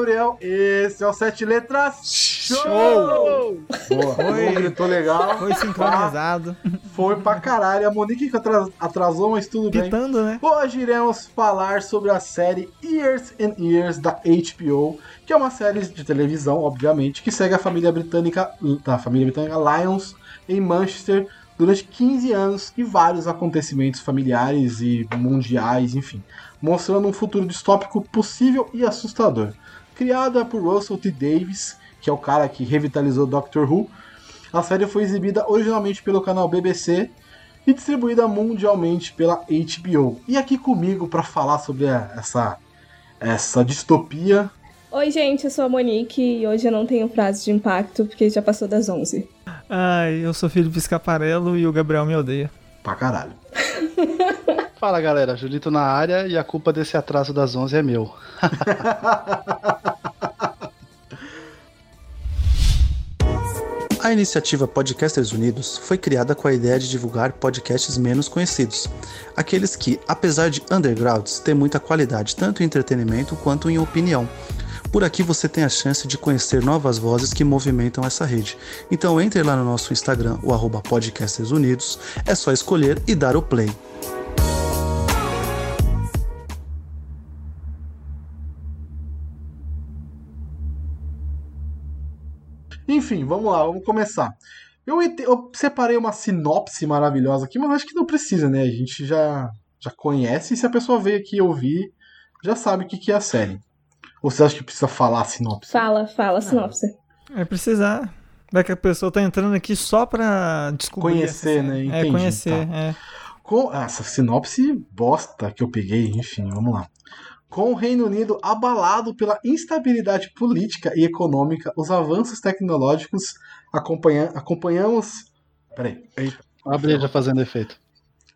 Gabriel, esse é o Sete Letras Show! Show! Boa, Foi. gritou legal. Foi sincronizado. Foi pra caralho. A Monique que atras- atrasou, mas tudo bem. Pitando, né? Hoje iremos falar sobre a série Years and Years da HBO, que é uma série de televisão, obviamente, que segue a família britânica, da família britânica Lions em Manchester durante 15 anos e vários acontecimentos familiares e mundiais, enfim, mostrando um futuro distópico possível e assustador. Criada por Russell T. Davis, que é o cara que revitalizou Doctor Who, a série foi exibida originalmente pelo canal BBC e distribuída mundialmente pela HBO. E aqui comigo para falar sobre essa essa distopia. Oi, gente, eu sou a Monique e hoje eu não tenho frase de impacto porque já passou das 11. Ai, eu sou Felipe Scaparello e o Gabriel me odeia. Pra caralho. Fala galera, Julito na área e a culpa desse atraso das 11 é meu. A iniciativa Podcasters Unidos foi criada com a ideia de divulgar podcasts menos conhecidos, aqueles que, apesar de undergrounds, têm muita qualidade tanto em entretenimento quanto em opinião. Por aqui você tem a chance de conhecer novas vozes que movimentam essa rede. Então entre lá no nosso Instagram, o arroba Podcasters Unidos, é só escolher e dar o play. Enfim, vamos lá, vamos começar. Eu, eu separei uma sinopse maravilhosa aqui, mas acho que não precisa, né? A gente já, já conhece e se a pessoa veio aqui ouvir, já sabe o que, que é a série. Ou você acha que precisa falar a sinopse? Fala, fala, sinopse. É precisar. Vai que a pessoa tá entrando aqui só pra descobrir. Conhecer, né? É, Entendi, conhecer, tá. é. Com ah, essa sinopse bosta que eu peguei, enfim, vamos lá. Com o Reino Unido abalado pela instabilidade política e econômica, os avanços tecnológicos acompanha, acompanhamos. Peraí, eita. A breja fazendo efeito.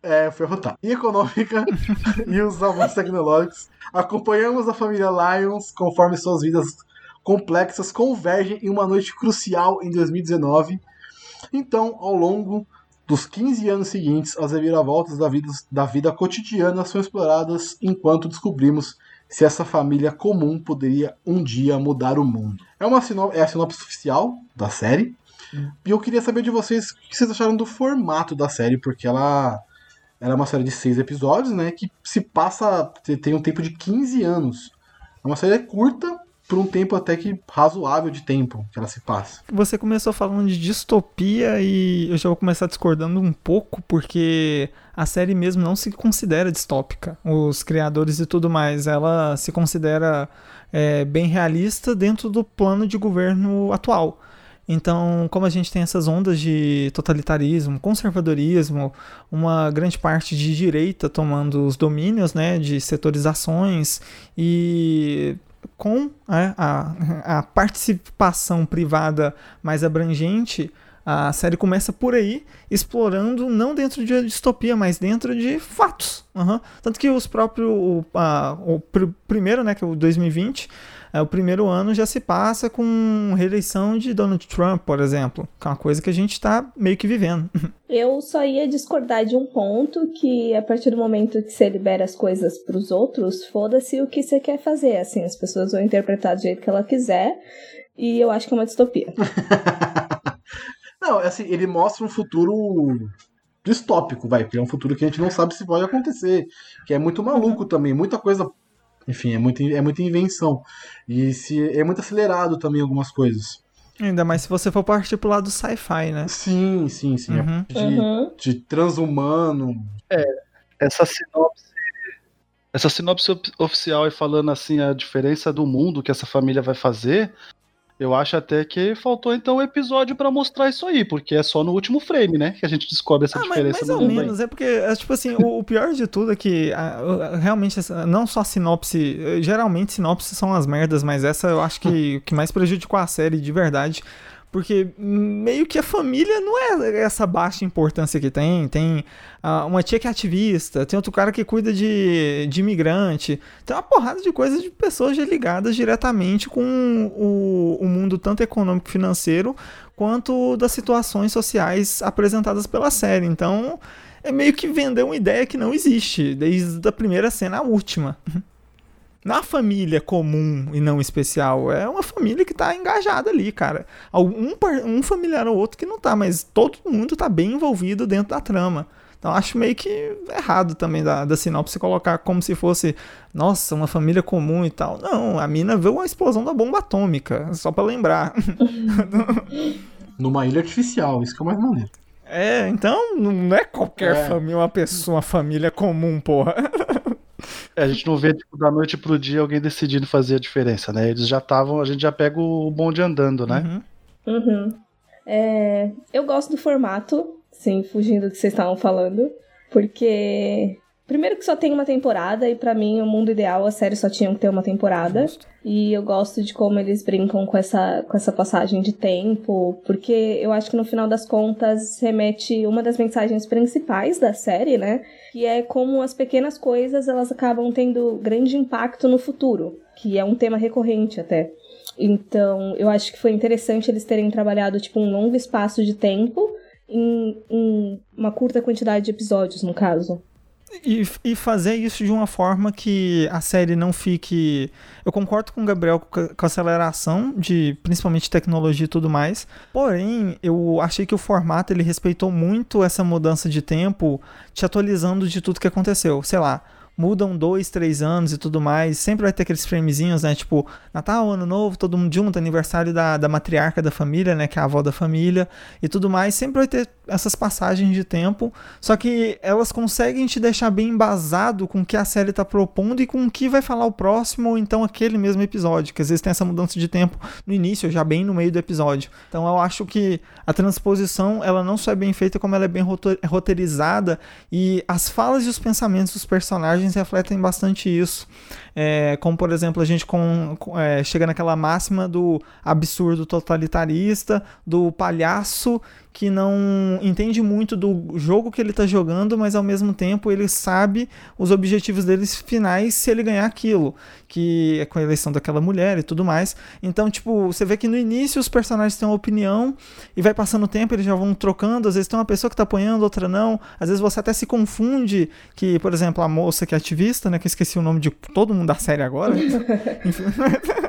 É, foi rotar. E econômica e os avanços tecnológicos. Acompanhamos a família Lions conforme suas vidas complexas convergem em uma noite crucial em 2019. Então, ao longo dos 15 anos seguintes, as reviravoltas da vida, da vida cotidiana são exploradas enquanto descobrimos se essa família comum poderia um dia mudar o mundo. É, uma é a sinopse oficial da série. E eu queria saber de vocês o que vocês acharam do formato da série, porque ela ela é uma série de seis episódios, né? Que se passa. tem um tempo de 15 anos. É uma série curta por um tempo até que razoável de tempo que ela se passa. Você começou falando de distopia e eu já vou começar discordando um pouco, porque a série mesmo não se considera distópica. Os criadores e tudo mais, ela se considera é, bem realista dentro do plano de governo atual. Então, como a gente tem essas ondas de totalitarismo, conservadorismo, uma grande parte de direita tomando os domínios, né, de setorizações e com é, a, a participação privada mais abrangente, a série começa por aí, explorando não dentro de distopia, mas dentro de fatos. Uhum. Tanto que os próprios. O, a, o pr primeiro, né, que é o 2020, é, o primeiro ano já se passa com reeleição de Donald Trump, por exemplo, que é uma coisa que a gente está meio que vivendo. Eu só ia discordar de um ponto que a partir do momento que você libera as coisas pros outros, foda-se o que você quer fazer, assim, as pessoas vão interpretar do jeito que ela quiser, e eu acho que é uma distopia. Não, assim, ele mostra um futuro distópico, vai, porque é um futuro que a gente não sabe se pode acontecer, que é muito maluco também, muita coisa, enfim, é, muito, é muita invenção, e se, é muito acelerado também algumas coisas. Ainda mais se você for partir pro lado sci-fi, né? Sim, sim, sim, Uhum. é de, Uhum. de transhumano, Essa sinopse. Essa sinopse op- oficial e falando assim a diferença do mundo que essa família vai fazer, eu acho até que faltou então um episódio pra mostrar isso aí, porque é só no último frame, né, que a gente descobre essa Ah, mas diferença mais do ou menos, é porque, é, tipo assim, o, o pior de tudo é que ah, ah, realmente, não só a sinopse, eh, geralmente sinopse são as merdas, mas essa eu acho que o que mais prejudicou a série de verdade, porque meio que a família não é essa baixa importância que tem, tem ah, uma tia que é ativista, tem outro cara que cuida de, de imigrante, tem uma porrada de coisas de pessoas ligadas diretamente com o, o mundo tanto econômico financeiro, quanto das situações sociais apresentadas pela série. Então, é meio que vender uma ideia que não existe, desde a primeira cena à última. Uma família comum e não especial. É uma família que tá engajada ali, cara. Um, um familiar ou outro que não tá, mas todo mundo tá bem envolvido dentro da trama. Então acho meio que errado também da, da sinopse colocar como se fosse, nossa, uma família comum e tal. Não, a mina vê uma explosão da bomba atômica, só para lembrar. Numa ilha artificial, isso que é o mais maneiro. É, então não é qualquer é. família, uma pessoa, uma família comum, porra. É, a gente não vê tipo, da noite pro dia alguém decidindo fazer a diferença, né? Eles já estavam, a gente já pega o bonde andando, né? Uhum. uhum. É, eu gosto do formato, sim, fugindo do que vocês estavam falando, porque Primeiro que só tem uma temporada, e para mim, o mundo ideal, a série só tinha que ter uma temporada. Justo. E eu gosto de como eles brincam com essa, com essa passagem de tempo, porque eu acho que no final das contas remete uma das mensagens principais da série, né? Que é como as pequenas coisas elas acabam tendo grande impacto no futuro, que é um tema recorrente até. Então, eu acho que foi interessante eles terem trabalhado tipo um longo espaço de tempo em, em uma curta quantidade de episódios, no caso. E, e, fazer isso de uma forma que a série não fique. Eu concordo com o Gabriel com a aceleração de principalmente tecnologia e tudo mais. Porém, eu achei que o formato ele respeitou muito essa mudança de tempo, te atualizando de tudo que aconteceu. Sei lá, mudam dois, três anos e tudo mais, sempre vai ter aqueles framezinhos, né? Tipo, Natal, Ano Novo, todo mundo junto, aniversário da, da matriarca da família, né? Que é a avó da família e tudo mais. Sempre vai ter essas passagens de tempo, só que elas conseguem te deixar bem embasado com o que a série está propondo e com o que vai falar o próximo ou então aquele mesmo episódio, que às vezes tem essa mudança de tempo no início, já bem no meio do episódio. Então eu acho que a transposição, ela não só é bem feita, como ela é bem roteirizada e as falas e os pensamentos dos personagens refletem bastante isso. É, como, por exemplo, a gente com, é, chega naquela máxima do absurdo totalitarista, do palhaço que não entende muito do jogo que ele está jogando, mas ao mesmo tempo ele sabe os objetivos deles finais se ele ganhar aquilo, que é com a eleição daquela mulher e tudo mais. Então, tipo, você vê que no início os personagens têm uma opinião e vai passando o tempo, eles já vão trocando, às vezes tem uma pessoa que está apoiando, outra não, às vezes você até se confunde que, por exemplo, a moça que é ativista, né, que eu esqueci o nome de todo mundo da série agora,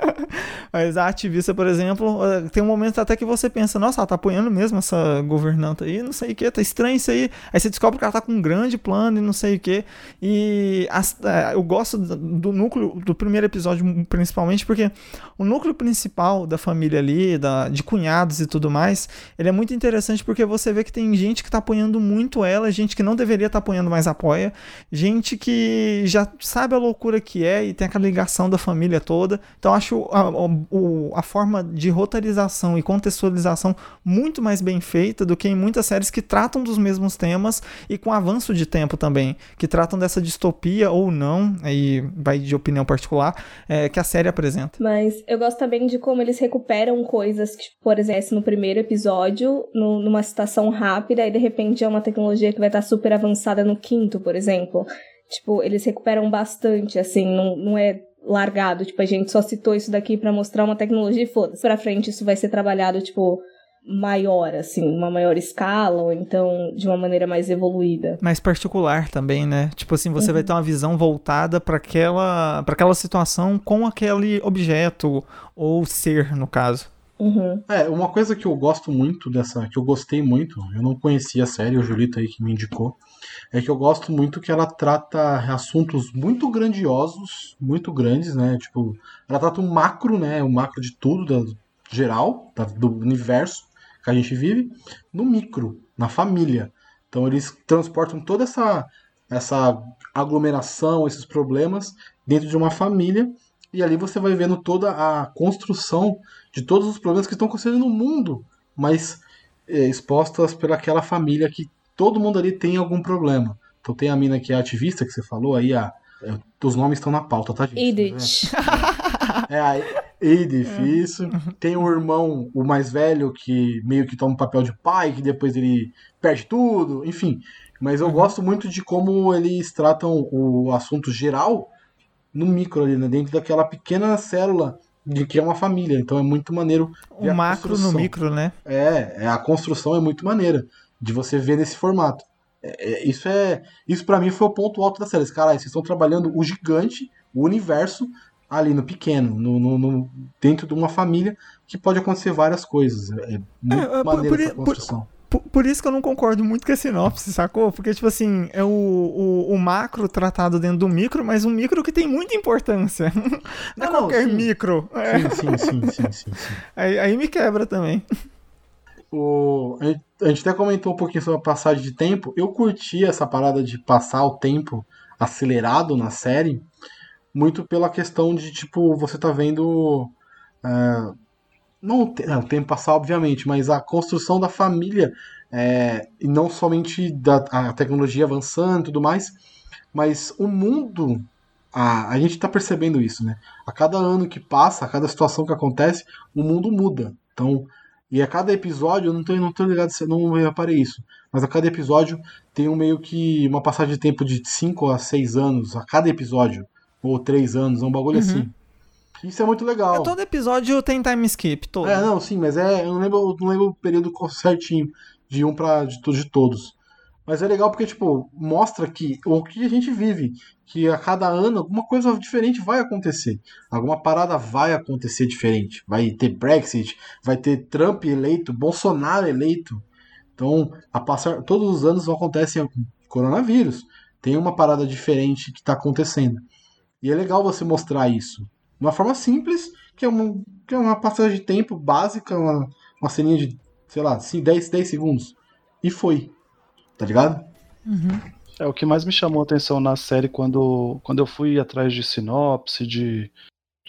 mas a ativista, por exemplo, eh, tem um momento até que você pensa, nossa, ela tá apoiando mesmo essa governanta aí, não sei o que, tá estranho isso aí. Aí você descobre que ela tá com um grande plano e não sei o que. E as, é, eu gosto do núcleo do primeiro episódio, principalmente, porque o núcleo principal da família ali, da, de cunhados e tudo mais, ele é muito interessante porque você vê que tem gente que tá apoiando muito ela, gente que não deveria estar tá apoiando, mas apoia, gente que já sabe a loucura que é e tem aquela ligação da família toda. Então acho a, a, a forma de roteirização e contextualização muito mais bem feita do que em muitas séries que tratam dos mesmos temas e com avanço de tempo também, que tratam dessa distopia ou não, aí vai de opinião particular, é, que a série apresenta. Mas eu gosto também de como eles recuperam coisas que, por exemplo, no primeiro episódio, no, numa situação rápida, e de repente é uma tecnologia que vai estar super avançada no quinto, por exemplo. Tipo, eles recuperam bastante, assim, não, não é largado, tipo, a gente só citou isso daqui para mostrar uma tecnologia e foda-se. Pra frente isso vai ser trabalhado, tipo, maior, assim, uma maior escala, ou então de uma maneira mais evoluída. Mais particular também, né? Tipo assim, você uhum. vai ter uma visão voltada para aquela, para aquela situação com aquele objeto ou ser, no caso. Uhum. É, uma coisa que eu gosto muito dessa, que eu gostei muito, eu não conhecia a série, o Julito aí que me indicou, é que eu gosto muito que ela trata assuntos muito grandiosos, muito grandes, né? Tipo, ela trata um macro, né? O um macro de tudo, da, geral, da, do universo, que a gente vive, no micro, na família. Então eles transportam toda essa, essa aglomeração, esses problemas dentro de uma família e ali você vai vendo toda a construção de todos os problemas que estão acontecendo no mundo, mas é, expostas pelaquela família que todo mundo ali tem algum problema. Então tem a mina que é ativista, que você falou aí, a, é, os nomes estão na pauta, tá, gente? Edith. É, a Edith, é. isso. Tem o irmão, o mais velho, que meio que toma o papel de pai, que depois ele perde tudo, enfim. Mas eu uhum. gosto muito de como eles tratam o assunto geral no micro ali, né? Dentro daquela pequena célula de que é uma família. Então é muito maneiro. O macro no micro, né? É, é, a construção é muito maneira de você ver nesse formato. É, é, isso é. Isso para mim foi o ponto alto da série. Cara, vocês estão trabalhando o gigante, o universo ali no pequeno, no, no- no- dentro de uma família que pode acontecer várias coisas. É muito É, é, por- maneiro por- essa construção. Por, por isso que eu não concordo muito com a sinopse, sacou? Porque, tipo assim, é o, o, o macro tratado dentro do micro, mas um micro que tem muita importância. Não é Não, não, qualquer sim. micro. É, Sim, sim, sim, sim, sim, sim. aí, aí me quebra também. O, a gente até comentou um pouquinho sobre a passagem de tempo. Eu curti essa parada de passar o tempo acelerado na série, muito pela questão de, tipo, você tá vendo. é, não é, o tempo passar, obviamente, mas a construção da família, é, e não somente da a tecnologia avançando e tudo mais, mas o mundo. A, a gente tá percebendo isso, né? A cada ano que passa, a cada situação que acontece, o mundo muda. Então, e a cada episódio, eu não tô, não tô ligado, não reparei isso, mas a cada episódio tem um meio que uma passagem de tempo de 5 a 6 anos a cada episódio, ou 3 anos, é um bagulho Uhum. assim. Isso é muito legal. É, todo episódio tem time skip, todo. É, não, sim, mas é, eu não lembro, eu não lembro o período certinho de um para de, de todos. Mas é legal porque, tipo, mostra que o que a gente vive, que a cada ano alguma coisa diferente vai acontecer. Alguma parada vai acontecer diferente. Vai ter Brexit, vai ter Trump eleito, Bolsonaro eleito. Então, a passar, todos os anos acontece coronavírus. Tem uma parada diferente que está acontecendo. E é legal você mostrar isso. De uma forma simples, que é uma, que é uma passagem de tempo básica, uma, uma ceninha de, sei lá, assim, 10, 10 segundos. E foi. Tá ligado? É o que mais me chamou a atenção na série quando, quando eu fui atrás de sinopse, de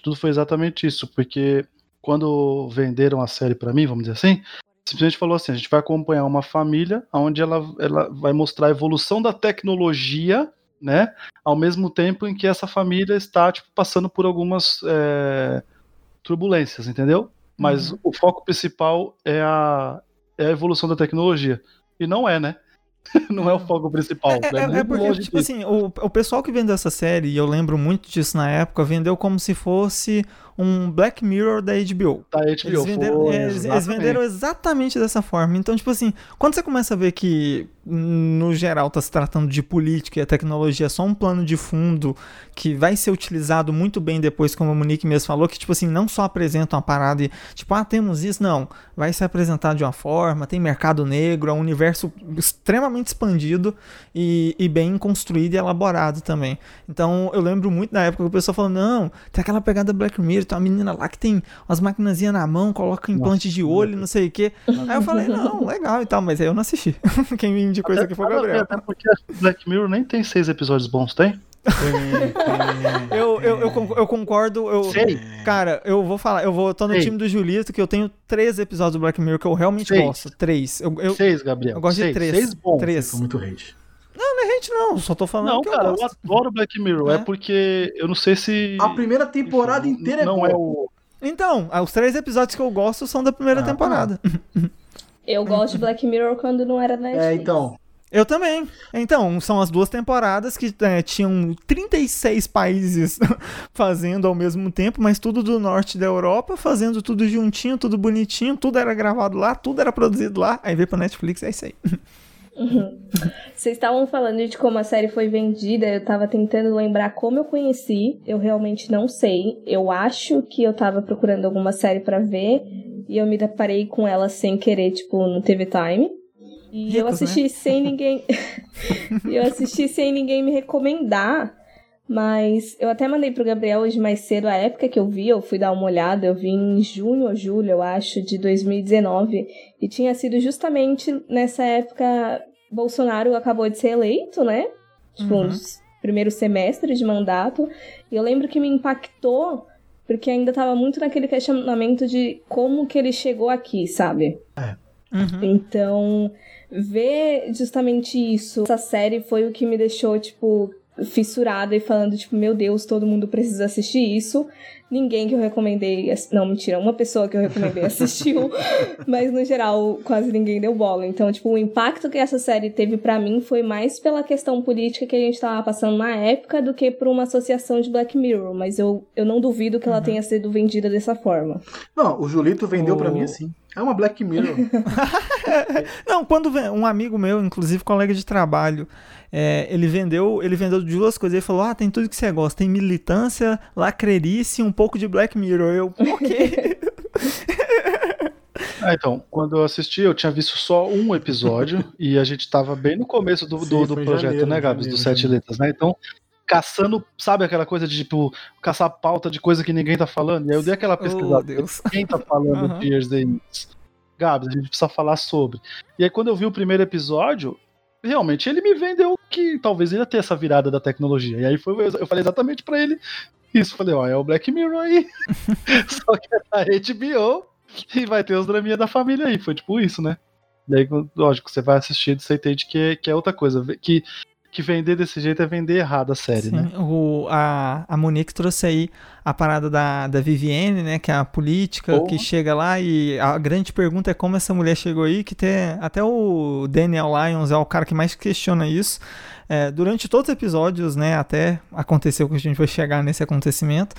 tudo foi exatamente isso, porque quando venderam a série pra mim, vamos dizer assim, simplesmente falou assim, a gente vai acompanhar uma família onde ela, ela vai mostrar a evolução da tecnologia, né, ao mesmo tempo em que essa família está tipo passando por algumas é, turbulências, entendeu? Mas o foco principal é a, é a evolução da tecnologia. E não é, né? não é o foco principal. É, é- é muito porque, tipo assim, o, o pessoal que vendeu essa série, e eu lembro muito disso na época, vendeu como se fosse um Black Mirror da HBO. Da HBO Eles venderam, foi, é, eles, eles exatamente. venderam exatamente dessa forma. Então, tipo assim, quando você começa a ver que, no geral, tá se tratando de política e a tecnologia é só um plano de fundo que vai ser utilizado muito bem depois, como o Monique mesmo falou, que, tipo assim, não só apresenta uma parada e, tipo, ah, temos isso, não. Vai ser apresentado de uma forma, tem mercado negro, é um universo extremamente expandido e, e bem construído e elaborado também. Então, eu lembro muito da época que o pessoal falou, não, tem aquela pegada Black Mirror, tem uma menina lá que tem umas maquinazinhas na mão, coloca implante de olho, não sei o quê. Aí eu falei, não, legal e tal, mas aí eu não assisti. Quem me indicou isso aqui foi o Gabriel. Até porque Black Mirror nem tem seis episódios bons, tem? Eu, eu, eu, con- eu concordo, eu, Sei. cara, eu vou falar, eu vou, tô no Sei. time do Julito, que eu tenho três episódios do Black Mirror que eu realmente Seis. gosto. Três. Eu, eu, seis, Gabriel. eu gosto de três. Seis bons. Três. Muito hate. Gente, não, só tô falando Não, que cara, eu eu, gosto. adoro Black Mirror. É. É. porque eu não sei se. A primeira temporada Enfim, inteira é não boa. é o. Então, os três episódios que eu gosto são da primeira Ah, temporada. Eu gosto de Black Mirror quando não era na É, Netflix. então. Eu também. Então, são as duas temporadas que é, tinham 36 países fazendo ao mesmo tempo, mas tudo do norte da Europa, fazendo tudo juntinho, tudo bonitinho, tudo era gravado lá, tudo era produzido lá. Aí veio pra Netflix, é isso aí. Vocês estavam falando de como a série foi vendida, eu tava tentando lembrar como eu conheci, eu realmente não sei. Eu acho que eu tava procurando alguma série pra ver e eu me deparei com ela sem querer, tipo, no TV Time. E eu Ricos, assisti sem ninguém. Eu assisti sem ninguém me recomendar. Mas eu até mandei pro Gabriel hoje mais cedo a época que eu vi, eu fui dar uma olhada, eu vi em junho ou julho, eu acho, de 2019. E tinha sido justamente nessa época Bolsonaro acabou de ser eleito, né? Tipo, Uhum. nos primeiros semestres de mandato. E eu lembro que me impactou, porque ainda tava muito naquele questionamento de como que ele chegou aqui, sabe? Uhum. Então, ver justamente isso, essa série foi o que me deixou, tipo, fissurada e falando, tipo, meu Deus, todo mundo precisa assistir isso. ninguém que eu recomendei. Não, mentira, uma pessoa que eu recomendei assistiu. mas no geral, quase ninguém deu bola. Então, tipo, o impacto que essa série teve para mim foi mais pela questão política que a gente tava passando na época do que por uma associação de Black Mirror. Mas eu, eu não duvido que ela uhum. tenha sido vendida dessa forma. Não, o Julito vendeu o... para mim assim. É uma Black Mirror. não, quando um amigo meu, inclusive colega de trabalho, é, ele vendeu ele vendeu duas coisas. Ele falou: Ah, tem tudo que você gosta. Tem militância, lacrerice e um pouco de Black Mirror. Eu, ok. Ah, então, quando eu assisti, eu tinha visto só um episódio e a gente tava bem no começo do, Sim, do, do projeto, janeiro, né, Gabs? Dos Sete Letras, né? Então, caçando, sabe aquela coisa de tipo, caçar pauta de coisa que ninguém tá falando? E aí eu dei aquela pesquisada. Oh, Deus. Quem tá falando uhum. Years Days? Gabs, a gente precisa falar sobre. E aí, quando eu vi o primeiro episódio, realmente ele me vendeu que talvez ia ter essa virada da tecnologia. E aí foi, eu falei exatamente para ele isso. Falei, ó, é o Black Mirror aí. Só que é da HBO e vai ter os draminha da família aí. Foi tipo isso, né? Daí, lógico, você vai assistir e você entende que, é, que é outra coisa. Que que vender desse jeito é vender errado a série, Sim, né? O, a, a Monique trouxe aí a parada da, da Vivienne, né? Que é a política que chega lá e a grande pergunta é como essa mulher chegou aí, que tem até o Daniel Lyons é o cara que mais questiona isso. É, durante todos os episódios, né? Até aconteceu que a gente vai chegar nesse acontecimento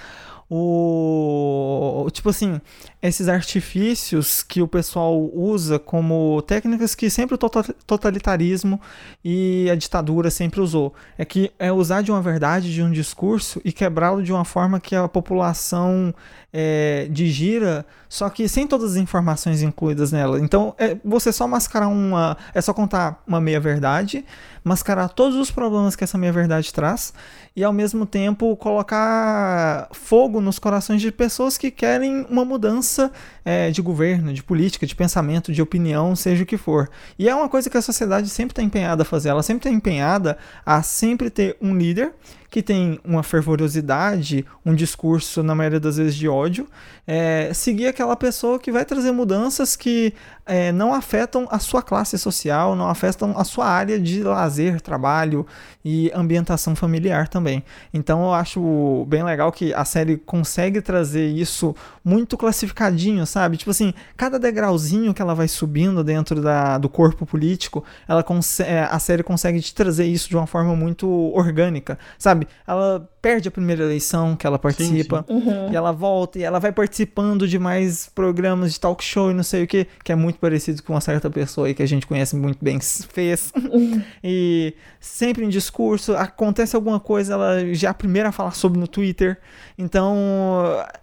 o tipo assim, esses artifícios que o pessoal usa como técnicas que sempre o totalitarismo e a ditadura sempre usou. É que é usar de uma verdade, de um discurso e quebrá-lo de uma forma que a população é, digira, só que sem todas as informações incluídas nela. Então, é você só mascarar uma. É só contar uma meia verdade, mascarar todos os problemas que essa meia verdade traz e ao mesmo tempo colocar fogo nos corações de pessoas que querem uma mudança é, de governo, de política, de pensamento, de opinião, seja o que for. E é uma coisa que a sociedade sempre está empenhada a fazer. Ela sempre está empenhada a sempre ter um líder que tem uma fervorosidade, um discurso, na maioria das vezes, de ódio, é, seguir aquela pessoa que vai trazer mudanças que é, não afetam a sua classe social, não afetam a sua área de lazer, trabalho e ambientação familiar também. Então eu acho bem legal que a série consegue trazer isso muito classificadinho, sabe? Tipo assim, cada degrauzinho que ela vai subindo dentro da, do corpo político, ela é, a série consegue te trazer isso de uma forma muito orgânica, sabe? Ela perde a primeira eleição que ela participa, sim, sim. Uhum. e ela volta e ela vai participando de mais programas de talk show e não sei o que, que é muito parecido com uma certa pessoa aí que a gente conhece muito bem fez. Uhum. e sempre em discurso, acontece alguma coisa, ela já é a primeira a falar sobre no Twitter. Então,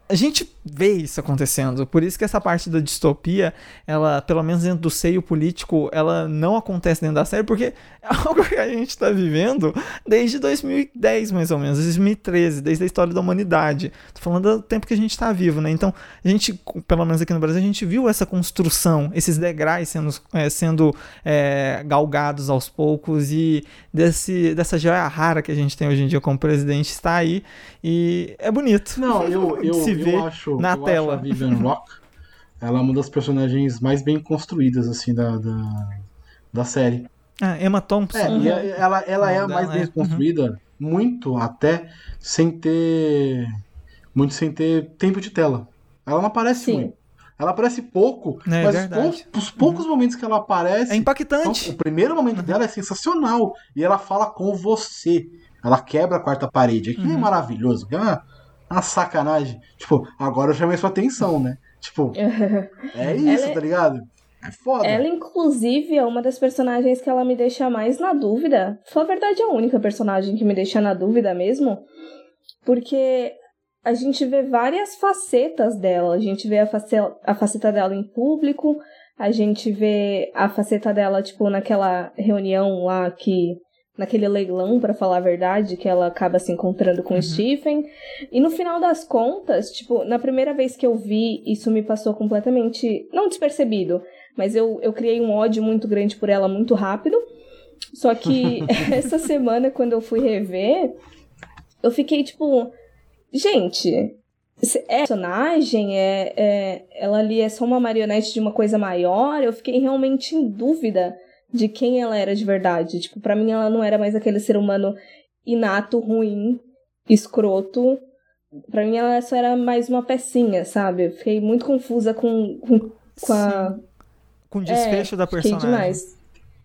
a gente vê isso acontecendo. Por isso que essa parte da distopia, ela, pelo menos dentro do seio político, ela não acontece dentro da série, porque é algo que a gente está vivendo desde 2010, mais ou menos, 2013, desde a história da humanidade. Tô falando do tempo que a gente está vivo, né? Então, a gente, pelo menos aqui no Brasil, a gente viu essa construção, esses degraus sendo, é, sendo é, galgados aos poucos e desse, dessa joia rara que a gente tem hoje em dia como presidente está aí e é bonito. Não, eu, eu, se vê eu na eu tela. Acho a Vivian Rock, ela é uma das personagens mais bem construídas assim da, da, da série. Ah, Emma Thompson. É, uhum. ela, ela é a mais bem é. construída, uhum. muito até sem ter. Muito sem ter tempo de tela. Ela não aparece Sim. muito. Ela aparece pouco, é, mas verdade. os, poucos uhum. momentos que ela aparece. É impactante. Então, o primeiro momento uhum. dela é sensacional. E ela fala com você. Ela quebra a quarta parede. Aquilo é uhum. é maravilhoso. É uma, uma sacanagem. Tipo, agora eu chamei sua atenção, né? Tipo, é isso, tá ligado? É foda. Ela, inclusive, é uma das personagens que ela me deixa mais na dúvida. Foi a verdade, é a única personagem que me deixa na dúvida mesmo. Porque a gente vê várias facetas dela. A gente vê a, face a faceta dela em público, a gente vê a faceta dela, tipo, naquela reunião lá que naquele leilão, para falar a verdade, que ela acaba se encontrando com uhum. o Stephen. E no final das contas, tipo, na primeira vez que eu vi, isso me passou completamente, não despercebido, mas eu, eu criei um ódio muito grande por ela muito rápido. Só que essa semana, quando eu fui rever, eu fiquei tipo, gente, é personagem, é, é, ela ali é só uma marionete de uma coisa maior. Eu fiquei realmente em dúvida de quem ela era de verdade. Tipo, para mim ela não era mais aquele ser humano inato, ruim, escroto, Pra mim ela só era mais uma pecinha, sabe? Eu fiquei muito confusa com, com, com a. Com o desfecho é, da fiquei personagem. demais.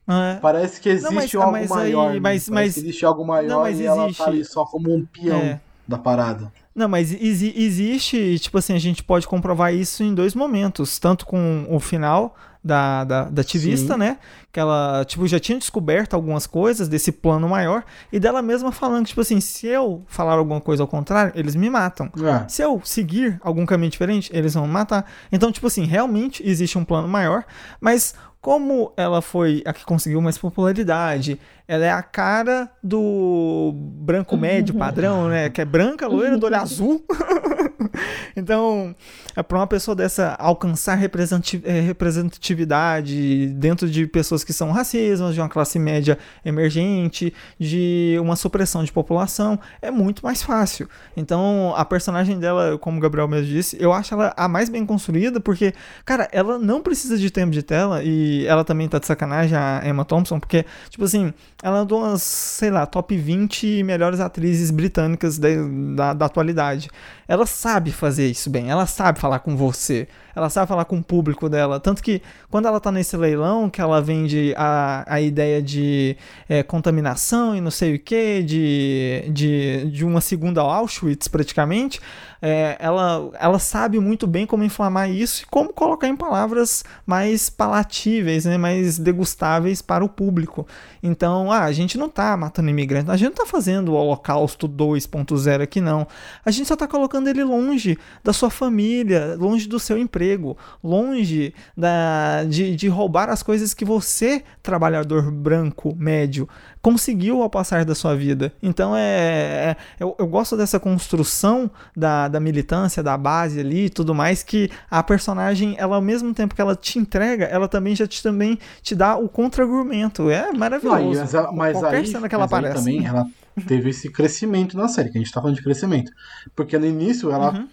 É. Parece que existe Não, mas- algo mas aí- maior. né? mas- mas- existe algo maior Não, mas e ela existe. tá ali só como um peão É. da parada. Não, mas exi- existe, tipo assim, a gente pode comprovar isso em dois momentos. Tanto com o final da, da, da ativista, Sim. né? Que ela, tipo, já tinha descoberto algumas coisas desse plano maior. E dela mesma falando, tipo assim, se eu falar alguma coisa ao contrário, eles me matam. É. Se eu seguir algum caminho diferente, eles vão me matar. Então, tipo assim, realmente existe um plano maior, mas como ela foi a que conseguiu mais popularidade, ela é a cara do branco médio padrão, né? Que é branca, loira, do olho azul. então, é para uma pessoa dessa alcançar eh, representatividade dentro de pessoas que são racistas, de uma classe média emergente, de uma supressão de população, é muito mais fácil. Então, a personagem dela, como o Gabriel mesmo disse, eu acho ela a mais bem construída, porque, cara, ela não precisa de tempo de tela, e ela também tá de sacanagem, a Emma Thompson, porque, tipo assim, ela é de umas, sei lá, top 20 melhores atrizes britânicas da, da atualidade. Ela sabe fazer isso bem, ela sabe falar com você, ela sabe falar com o público dela. Tanto que quando ela tá nesse leilão, que ela vende a, a ideia de é, contaminação e não sei o que, de, de, de uma segunda Auschwitz praticamente, é, ela, ela sabe muito bem como inflamar isso e como colocar em palavras mais palatíveis, né, mais degustáveis para o público. Então, ah, a gente não tá matando imigrantes, a gente não tá fazendo o Holocausto 2.0 aqui, não. A gente só tá colocando ele longe da sua família, longe do seu emprego, longe da, de, de roubar as coisas que você, trabalhador branco, médio, conseguiu ao passar da sua vida. Então é, é- eu, eu gosto dessa construção da, da militância, da base ali e tudo mais, que a personagem, ela ao mesmo tempo que ela te entrega, ela também já te, também te dá o contra-argumento. É Não, mas, a- mas Qualquer aí, cena que ela mas aparece. também ela teve esse crescimento na série, que a gente tá falando de crescimento. Porque no início ela, Uhum.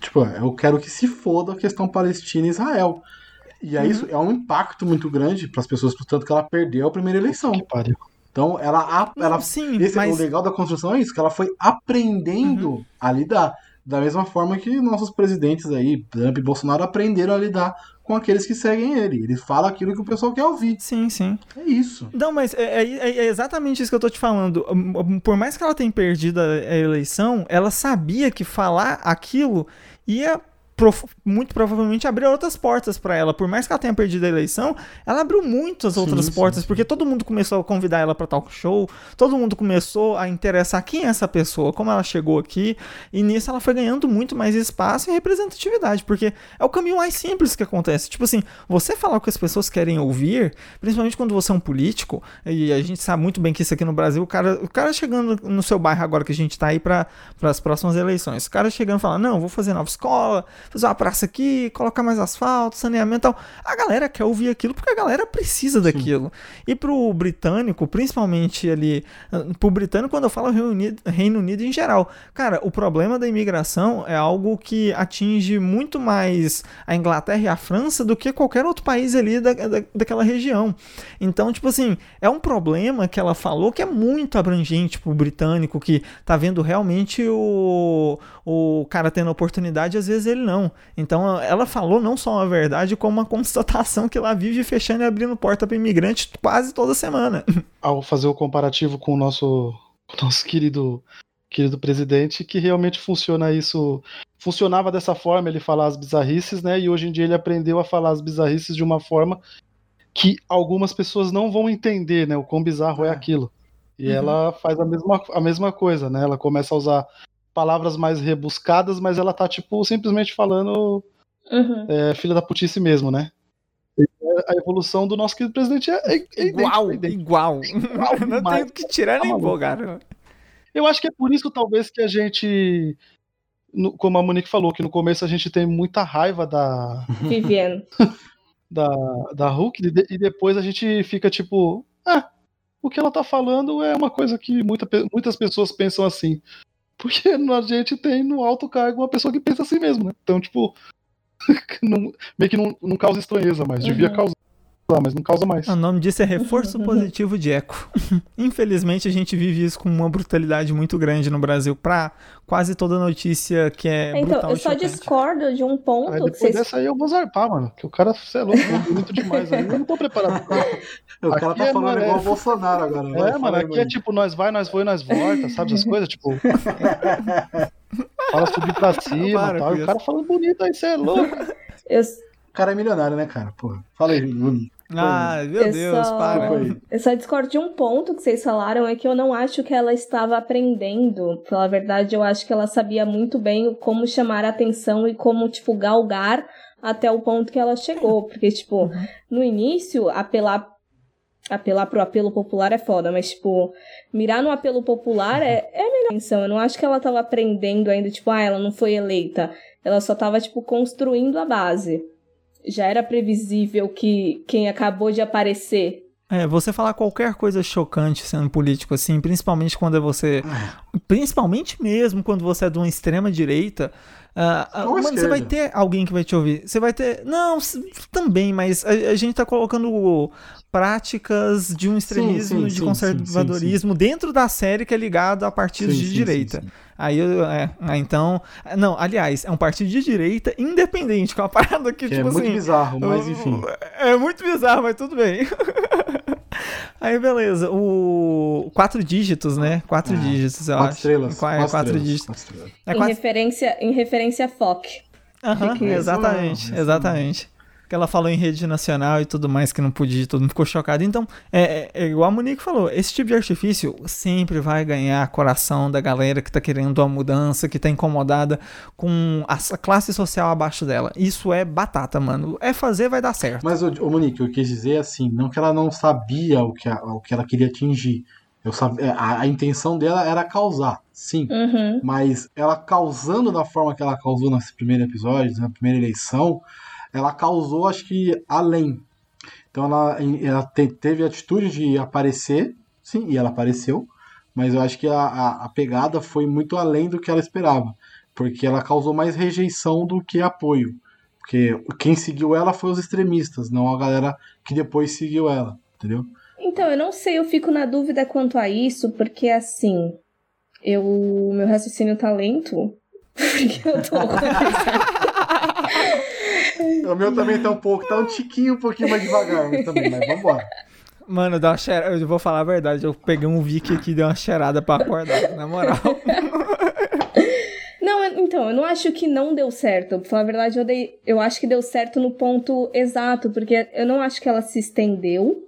tipo, eu quero que se foda a questão Palestina e Israel. E aí Uhum. isso é um impacto muito grande para as pessoas, portanto que ela perdeu a primeira eleição. Que pariu. Então ela, Não, ela sim, esse, mas Uhum. o legal da construção é isso, que ela foi aprendendo a lidar. Da mesma forma que nossos presidentes aí, Trump e Bolsonaro, aprenderam a lidar com aqueles que seguem ele. Ele fala aquilo que o pessoal quer ouvir. sim, sim. É isso. Não, mas é, é- é exatamente isso que eu tô te falando. Um, Por mais que ela tenha perdido a eleição, ela sabia que falar aquilo ia muito provavelmente abrir outras portas pra ela. Por mais que ela tenha perdido a eleição, ela abriu muitas outras sim, portas, sim. porque todo mundo começou a convidar ela pra talk show, todo mundo começou a interessar quem é essa pessoa, como ela chegou aqui, e nisso ela foi ganhando muito mais espaço e representatividade, porque é o caminho mais simples que acontece. Tipo assim, você falar o que as pessoas querem ouvir, principalmente quando você é um político, e a gente sabe muito bem que isso aqui no Brasil, o cara, o cara chegando no seu bairro agora que a gente tá aí para as próximas eleições, o cara chegando e falando, não, vou fazer nova escola, fazer uma praça aqui, colocar mais asfalto, saneamento e tal. A galera quer ouvir aquilo porque a galera precisa daquilo. E pro britânico, principalmente ali, ah, pro britânico, quando eu falo Reino Unido, Reino Unido em geral, cara, o problema da imigração é algo que atinge muito mais a Inglaterra e a França do que qualquer outro país ali da, da, daquela região. Então, tipo assim, é um problema que ela falou que é muito abrangente pro britânico, que tá vendo realmente o, o cara tendo oportunidade, às vezes ele não. Então, ela falou não só uma verdade, como uma constatação que lá vive fechando e abrindo porta para imigrante quase toda semana. Ao fazer o comparativo com o nosso, nosso querido, querido presidente, que realmente funciona isso. Funcionava dessa forma ele falar as bizarrices, né? E hoje em dia ele aprendeu a falar as bizarrices de uma forma que algumas pessoas não vão entender, né? O quão bizarro é É. aquilo. E Uhum. ela faz a mesma, a mesma coisa, né? Ela começa a usar palavras mais rebuscadas, mas ela tá, tipo, simplesmente falando Uhum. é, filha da putice mesmo, né? A evolução do nosso querido presidente é, é, é igual, idêntico, é idêntico. igual. não tem o que tirar Tá nem pôr, cara. Eu acho que é por isso, talvez, que a gente. no- Como a Monique falou, que no começo a gente tem muita raiva da, Viviane. da, da Hulk, e, de- e depois a gente fica tipo. Ah, o que ela tá falando é uma coisa que muita, muitas pessoas pensam assim. Porque a gente tem no alto cargo uma pessoa que pensa assim mesmo, né? Então, tipo. não- meio que não, não causa estranheza, mas devia Uhum. causar. Lá, mas não causa mais. O nome disso é reforço positivo de eco. Infelizmente, a gente vive isso com uma brutalidade muito grande no Brasil, pra quase toda notícia que é Então, brutal eu só chocante. discordo de um ponto Aí que depois vocês dessa aí eu vou zarpar, mano. Que o cara, você é louco, é bonito demais aí. Eu não tô preparado pra O cara tá é falando maré. igual o Bolsonaro agora. É, fala mano, aqui é tipo, nós vai, nós foi, nós volta, sabe essas coisas? Tipo. fala subir pra cima Para e tal. E o cara falando bonito aí, você é louco. eu, O cara é milionário, né, cara? Pô, fala aí, Bruno. Ah, meu Eu Deus, só- para. Eu só discordo de um ponto que vocês falaram, é que eu não acho que ela estava aprendendo. Pela verdade, eu acho que ela sabia muito bem como chamar a atenção e como, tipo, galgar até o ponto que ela chegou. Porque, tipo, no início, apelar apelar pro apelo popular é foda, mas, tipo, mirar no apelo popular é, é a melhor atenção. Eu não acho que ela tava aprendendo ainda, tipo, ah, ela não foi eleita. Ela só tava, tipo, construindo a base. Já era previsível que quem acabou de aparecer. É, você falar qualquer coisa chocante sendo político assim, principalmente quando é você. Principalmente mesmo quando você é de uma extrema direita. Ou mano, você vai ter alguém que vai te ouvir. Você vai ter. Não, também, mas a, a gente tá colocando práticas de um extremismo, sim, de sim, conservadorismo dentro da série que é ligado a partidos Sim, de sim, direita. sim, sim. Aí eu. É, ah, então. Não, aliás, é um partido de direita independente, que é uma parada que, Que é tipo muito assim. bizarro, mas enfim. É muito bizarro, mas tudo bem. Aí, beleza. O. Quatro dígitos, né? Quatro É, dígitos, eu Quatro acho. estrelas. É, quatro quatro estrelas, dígitos. quatro estrelas. É em, quatro... referência, em referência a FOC. Aham, exatamente, exatamente. Que ela falou em rede nacional e tudo mais que não podia, todo mundo ficou chocado. Então, é, é igual a Monique falou, esse tipo de artifício sempre vai ganhar coração da galera que tá querendo uma mudança, que tá incomodada com a classe social abaixo dela. Isso é batata, mano. É fazer, vai dar certo. Mas, ô, Monique, eu quis dizer assim, não que ela não sabia o que, a- o que ela queria atingir. Eu sabia, a, a intenção dela era causar, sim. Uhum. Mas ela causando da forma que ela causou nesse primeiro episódio, na primeira eleição, ela causou, acho que, além. Então ela, ela te- teve a atitude de aparecer, sim, e ela apareceu, mas eu acho que a, a, a pegada foi muito além do que ela esperava. Porque ela causou mais rejeição do que apoio. Porque quem seguiu ela foi os extremistas, não a galera que depois seguiu ela, entendeu? Então, eu não sei, eu fico na dúvida quanto a isso, porque assim, eu. Meu raciocínio tá lento. Porque eu tô. O meu também tá um pouco, tá um tiquinho, um pouquinho mais devagar, mas também, mas vambora. Mano, dá uma eu vou falar a verdade, eu peguei um Vic aqui e dei uma cheirada pra acordar, na moral. Não, então, eu não acho que não deu certo. Pra falar a verdade, eu, dei, eu acho que deu certo no ponto exato, porque eu não acho que ela se estendeu.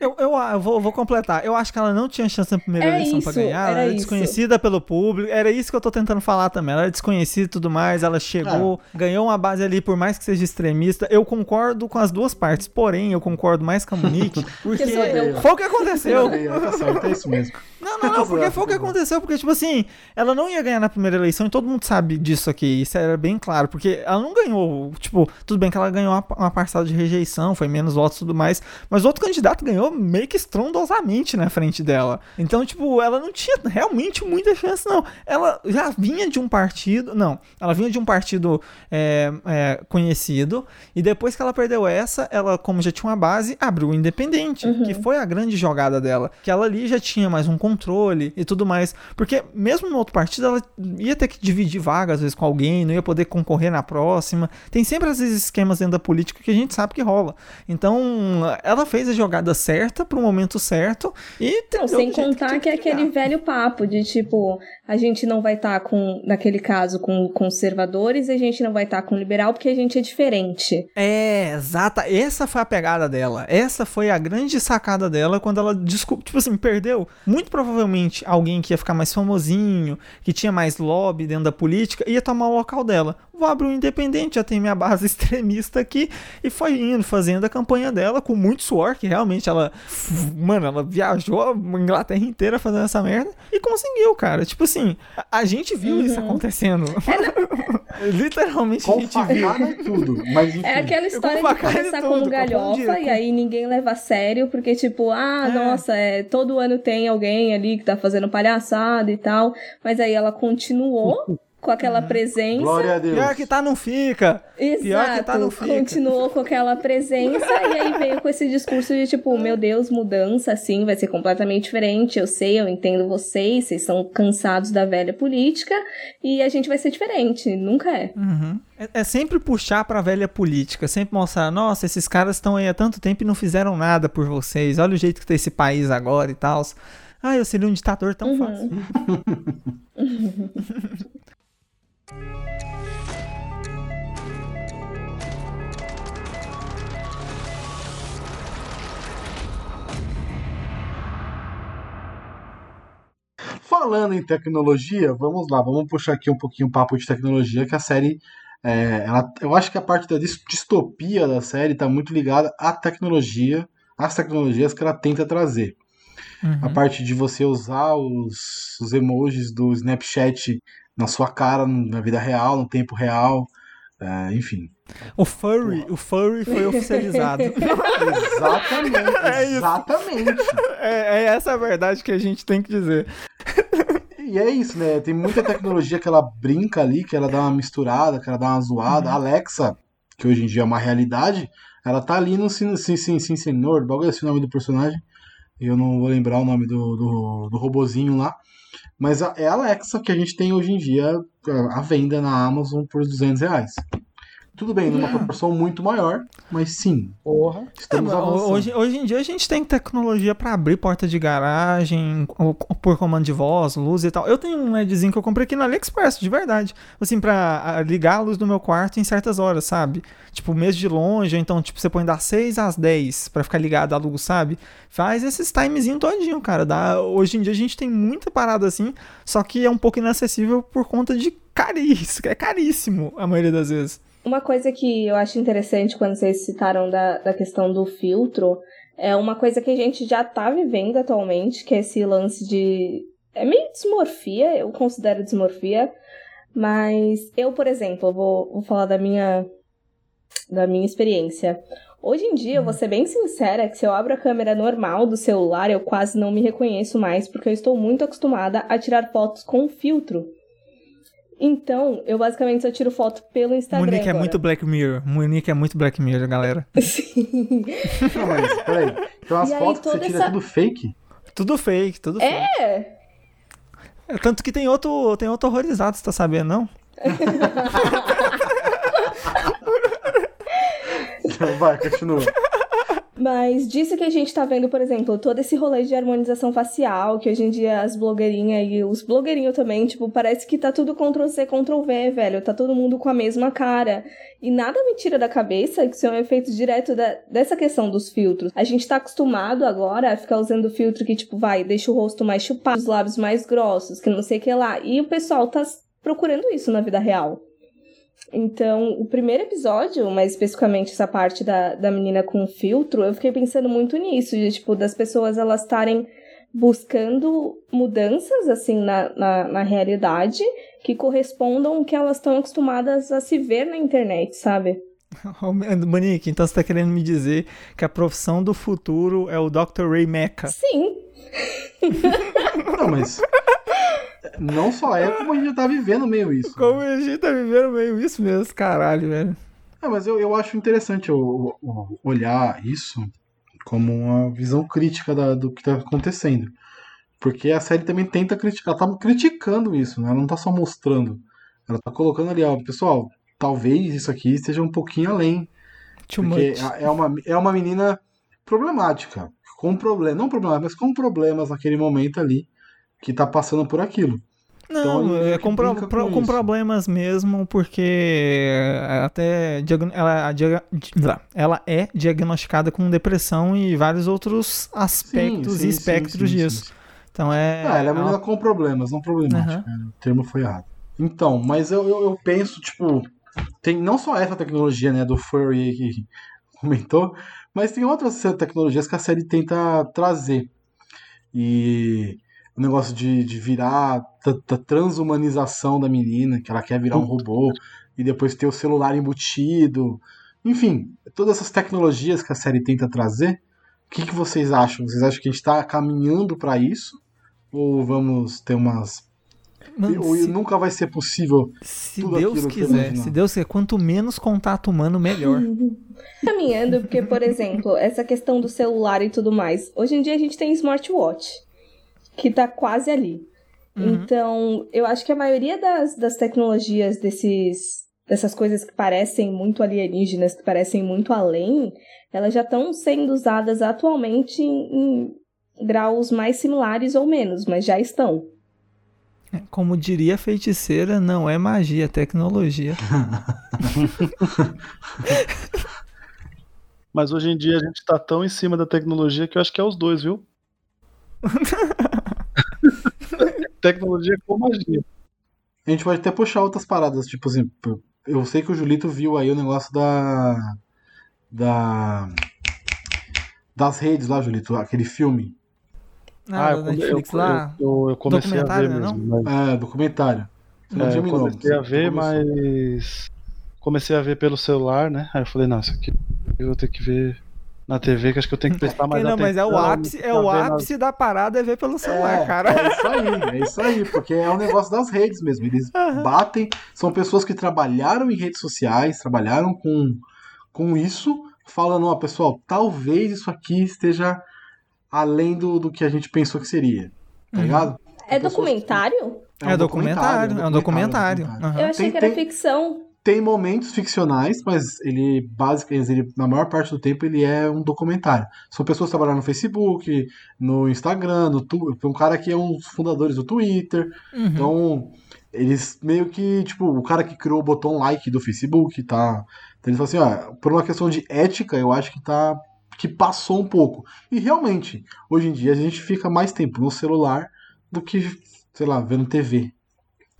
Eu, eu, eu vou, eu vou completar. Eu acho que ela não tinha chance na primeira É eleição pra isso, ganhar. Ela era isso. desconhecida pelo público. Era isso que eu tô tentando falar também. Ela era desconhecida e tudo mais. Ela chegou, ganhou uma base ali, por mais que seja extremista. Eu concordo com as duas partes. Porém, eu concordo mais com a Monique. Porque foi o que aconteceu. Tá é isso mesmo. Não, não, não, porque foi o que aconteceu, porque, tipo assim, ela não ia ganhar na primeira eleição e todo mundo sabe disso aqui, isso era bem claro, porque ela não ganhou, tipo, tudo bem que ela ganhou uma, uma parcela de rejeição, foi menos votos e tudo mais, mas outro candidato ganhou meio que estrondosamente na frente dela. Então, tipo, ela não tinha realmente muita chance, não. Ela já vinha de um partido, não, ela vinha de um partido é, é, conhecido, e depois que ela perdeu essa, ela, como já tinha uma base, abriu o independente, que foi a grande jogada dela, que ela ali já tinha mais um controle e tudo mais. Porque mesmo no outro partido, ela ia ter que dividir vaga, às vezes, com alguém, não ia poder concorrer na próxima. Tem sempre esses esquemas dentro da política que a gente sabe que rola. Então, ela fez a jogada certa pro momento certo e Não, sem contar tinha que é aquele velho papo de tipo, a gente não vai estar com, naquele caso, com conservadores, e a gente não vai estar com liberal porque a gente é diferente. É, exata. Essa foi a pegada dela. Essa foi a grande sacada dela quando ela descobriu. Tipo assim, perdeu. Muito provavelmente alguém que ia ficar mais famosinho, que tinha mais lobby dentro da política, ia tomar o local dela. Vou abrir um independente, já tem minha base extremista aqui. E foi indo, fazendo a campanha dela com muito suor, que realmente ela. Mano, ela viajou a Inglaterra inteira fazendo essa merda. E conseguiu, cara. Tipo assim, a, a gente viu isso acontecendo. Literalmente a Com gente viu. facada e tudo, mas enfim. É aquela história de facada e começar tudo, como com a galhofa de- e aí ninguém leva a sério, porque tipo, ah, É. nossa, é, todo ano tem alguém ali que tá fazendo palhaçada e tal, mas aí ela continuou com aquela presença. Glória a Deus. Pior que tá, não fica. Exato, Pior que tá, não fica. continuou com aquela presença e aí veio com esse discurso de tipo, meu Deus, mudança assim, vai ser completamente diferente. Eu sei, eu entendo vocês, vocês são cansados da velha política e a gente vai ser diferente. Nunca é. Uhum. É, é sempre puxar pra velha política, sempre mostrar, nossa, esses caras estão aí há tanto tempo e não fizeram nada por vocês. Olha o jeito que tá esse país agora e tal. Ah, eu seria um ditador tão Uhum. fácil. Falando em tecnologia, vamos lá, vamos puxar aqui um pouquinho o papo de tecnologia, que a série. é, ela, eu acho que a parte da dis- distopia da série está muito ligada à tecnologia, às tecnologias que ela tenta trazer. A Uhum. parte de você usar os, os emojis do Snapchat na sua cara, na vida real, no tempo real, é, enfim. O furry, o furry foi oficializado. Exatamente, É exatamente. é, é essa a verdade que a gente tem que dizer. E é isso, né? Tem muita tecnologia que ela brinca ali, que ela dá uma misturada, que ela dá uma zoada. A Alexa, que hoje em dia é uma realidade, ela tá ali no Sim, sim, sim, sim Senhor, bagulho assim o nome do personagem. Eu não vou lembrar o nome do, do, do robozinho lá. Mas é a Alexa que a gente tem hoje em dia à venda na Amazon por 200 reais. Tudo bem, numa proporção muito maior, mas sim, Porra. É, estamos mas avançando. hoje, hoje em dia a gente tem tecnologia pra abrir porta de garagem, ou- ou por comando de voz, luz e tal. Eu tenho um LEDzinho que eu comprei aqui na AliExpress, de verdade. Assim, pra ligar a luz do meu quarto em certas horas, sabe? Tipo, mês de longe, ou então, tipo, você põe das 6 às 10 pra ficar ligado a luz, sabe? Faz esses timezinho todinho, cara. Dá... Hoje em dia a gente tem muita parada assim, só que é um pouco inacessível por conta de caríssimo. É caríssimo a maioria das vezes. Uma coisa que eu acho interessante quando vocês citaram da, da questão do filtro é uma coisa que a gente já tá vivendo atualmente, que é esse lance de. É meio desmorfia, eu considero desmorfia, mas eu, por exemplo, vou, vou falar da minha, da minha experiência. Hoje em dia, eu vou ser bem sincera que se eu abro a câmera normal do celular, eu quase não me reconheço mais, porque eu estou muito acostumada a tirar fotos com filtro. Então, eu basicamente só tiro foto pelo Instagram. Monique é agora. muito Black Mirror. Monique é muito Black Mirror, galera. Sim. Não, mas peraí. Então as E aí, fotos que você tira essa- é tudo fake? Tudo fake, tudo fake. É! É, Tanto que tem outro, tem outro horrorizado, você tá sabendo, não? Vai, continua. Mas disso que a gente tá vendo, por exemplo, todo esse rolê de harmonização facial, que hoje em dia as blogueirinhas e os blogueirinhos também, tipo, parece que tá tudo Ctrl-C, Ctrl-V, velho. Tá todo mundo com a mesma cara. E nada me tira da cabeça que isso é um efeito direto da- dessa questão dos filtros. A gente tá acostumado agora a ficar usando filtro que, tipo, vai, deixa o rosto mais chupado, os lábios mais grossos, que não sei o que lá. E o pessoal tá procurando isso na vida real. Então, o primeiro episódio, mais especificamente essa parte da, da menina com filtro, eu fiquei pensando muito nisso, de, tipo, das pessoas elas estarem buscando mudanças, assim, na, na, na realidade, que correspondam ao que elas estão acostumadas a se ver na internet, sabe? Monique, então você tá querendo me dizer que a profissão do futuro é o Dr. Ray Mecha. Sim, Não, mas. Não só é, como a gente já tá vivendo meio isso. Como a gente tá vivendo meio isso mesmo, caralho, velho. É, mas eu, eu acho interessante eu, eu olhar isso como uma visão crítica da- do que tá acontecendo. Porque a série também tenta criticar, ela tá criticando isso, né? Ela não tá só mostrando. Ela tá colocando ali, ó, pessoal, talvez isso aqui esteja um pouquinho além. Too Porque much. é uma, é uma menina problemática. Com problema, não problemas, mas com problemas naquele momento ali, que tá passando por aquilo. Não, Então, ele meio é com, pro- com com problemas mesmo, porque até ela, diaga- ela é diagnosticada com depressão e vários outros aspectos Sim, e sim, espectros sim, disso. Então é. Ah, ela é uma menina com problemas, não problemática. né? O termo foi errado. Então, mas eu, eu, eu penso, tipo, tem não só essa tecnologia, né, do furry que comentou, mas tem outras tecnologias que a série tenta trazer. E o negócio de, de virar, da, da transhumanização da menina, que ela quer virar um robô, e depois ter o celular embutido. Enfim, todas essas tecnologias que a série tenta trazer, o que, que vocês acham? Vocês acham que a gente está caminhando para isso? Ou vamos ter umas Mano, e, se, nunca vai ser possível. se tudo Deus quiser, se Deus quiser, quanto menos contato humano, melhor. Caminhando, porque, por exemplo, essa questão do celular e tudo mais. Hoje em dia a gente tem smartwatch, que tá quase ali. Uhum. Então, eu acho que a maioria das, das tecnologias desses, dessas coisas que parecem muito alienígenas, que parecem muito além, elas já estão sendo usadas atualmente em, em graus mais similares ou menos, mas já estão. Como diria a feiticeira, não é magia, é tecnologia. Mas hoje em dia a gente tá tão em cima da tecnologia que eu acho que é os dois, viu? tecnologia com magia. A gente pode até puxar outras paradas, tipo assim, eu sei que o Julito viu aí o negócio da. Da. Das redes lá, Julito, aquele filme. Ah, eu, da Netflix eu, lá. eu, eu, eu comecei a ver Documentário, mesmo. Mas, É, documentário. Não é, eu comecei a ver, começou. mas comecei a ver pelo celular, né? Aí eu falei, não, isso aqui eu vou ter que ver na TV, que acho que eu tenho que prestar mais não, atenção. mas é o ápice, é o ápice da parada é ver pelo celular, É, cara. É isso aí, é isso aí, porque é um negócio das redes mesmo. Eles Aham. batem, são pessoas que trabalharam em redes sociais, trabalharam com, com isso, falando, ó, pessoal, talvez isso aqui esteja além do, do que a gente pensou que seria. Tá Uhum. ligado? É documentário? que- É documentário, é um documentário. documentário. Eu achei Tem- que era tem- ficção. Tem momentos ficcionais, mas ele, basicamente, ele, na maior parte do tempo, ele é um documentário. São pessoas que trabalharam no Facebook, no Instagram, no tu, um cara que é um dos fundadores do Twitter. Uhum. Então, eles meio que, tipo, o cara que criou o botão like do Facebook, tá? Então, eles falam assim, ó, por uma questão de ética, eu acho que tá. que passou um pouco. E realmente, hoje em dia a gente fica mais tempo no celular do que, sei lá, vendo TV.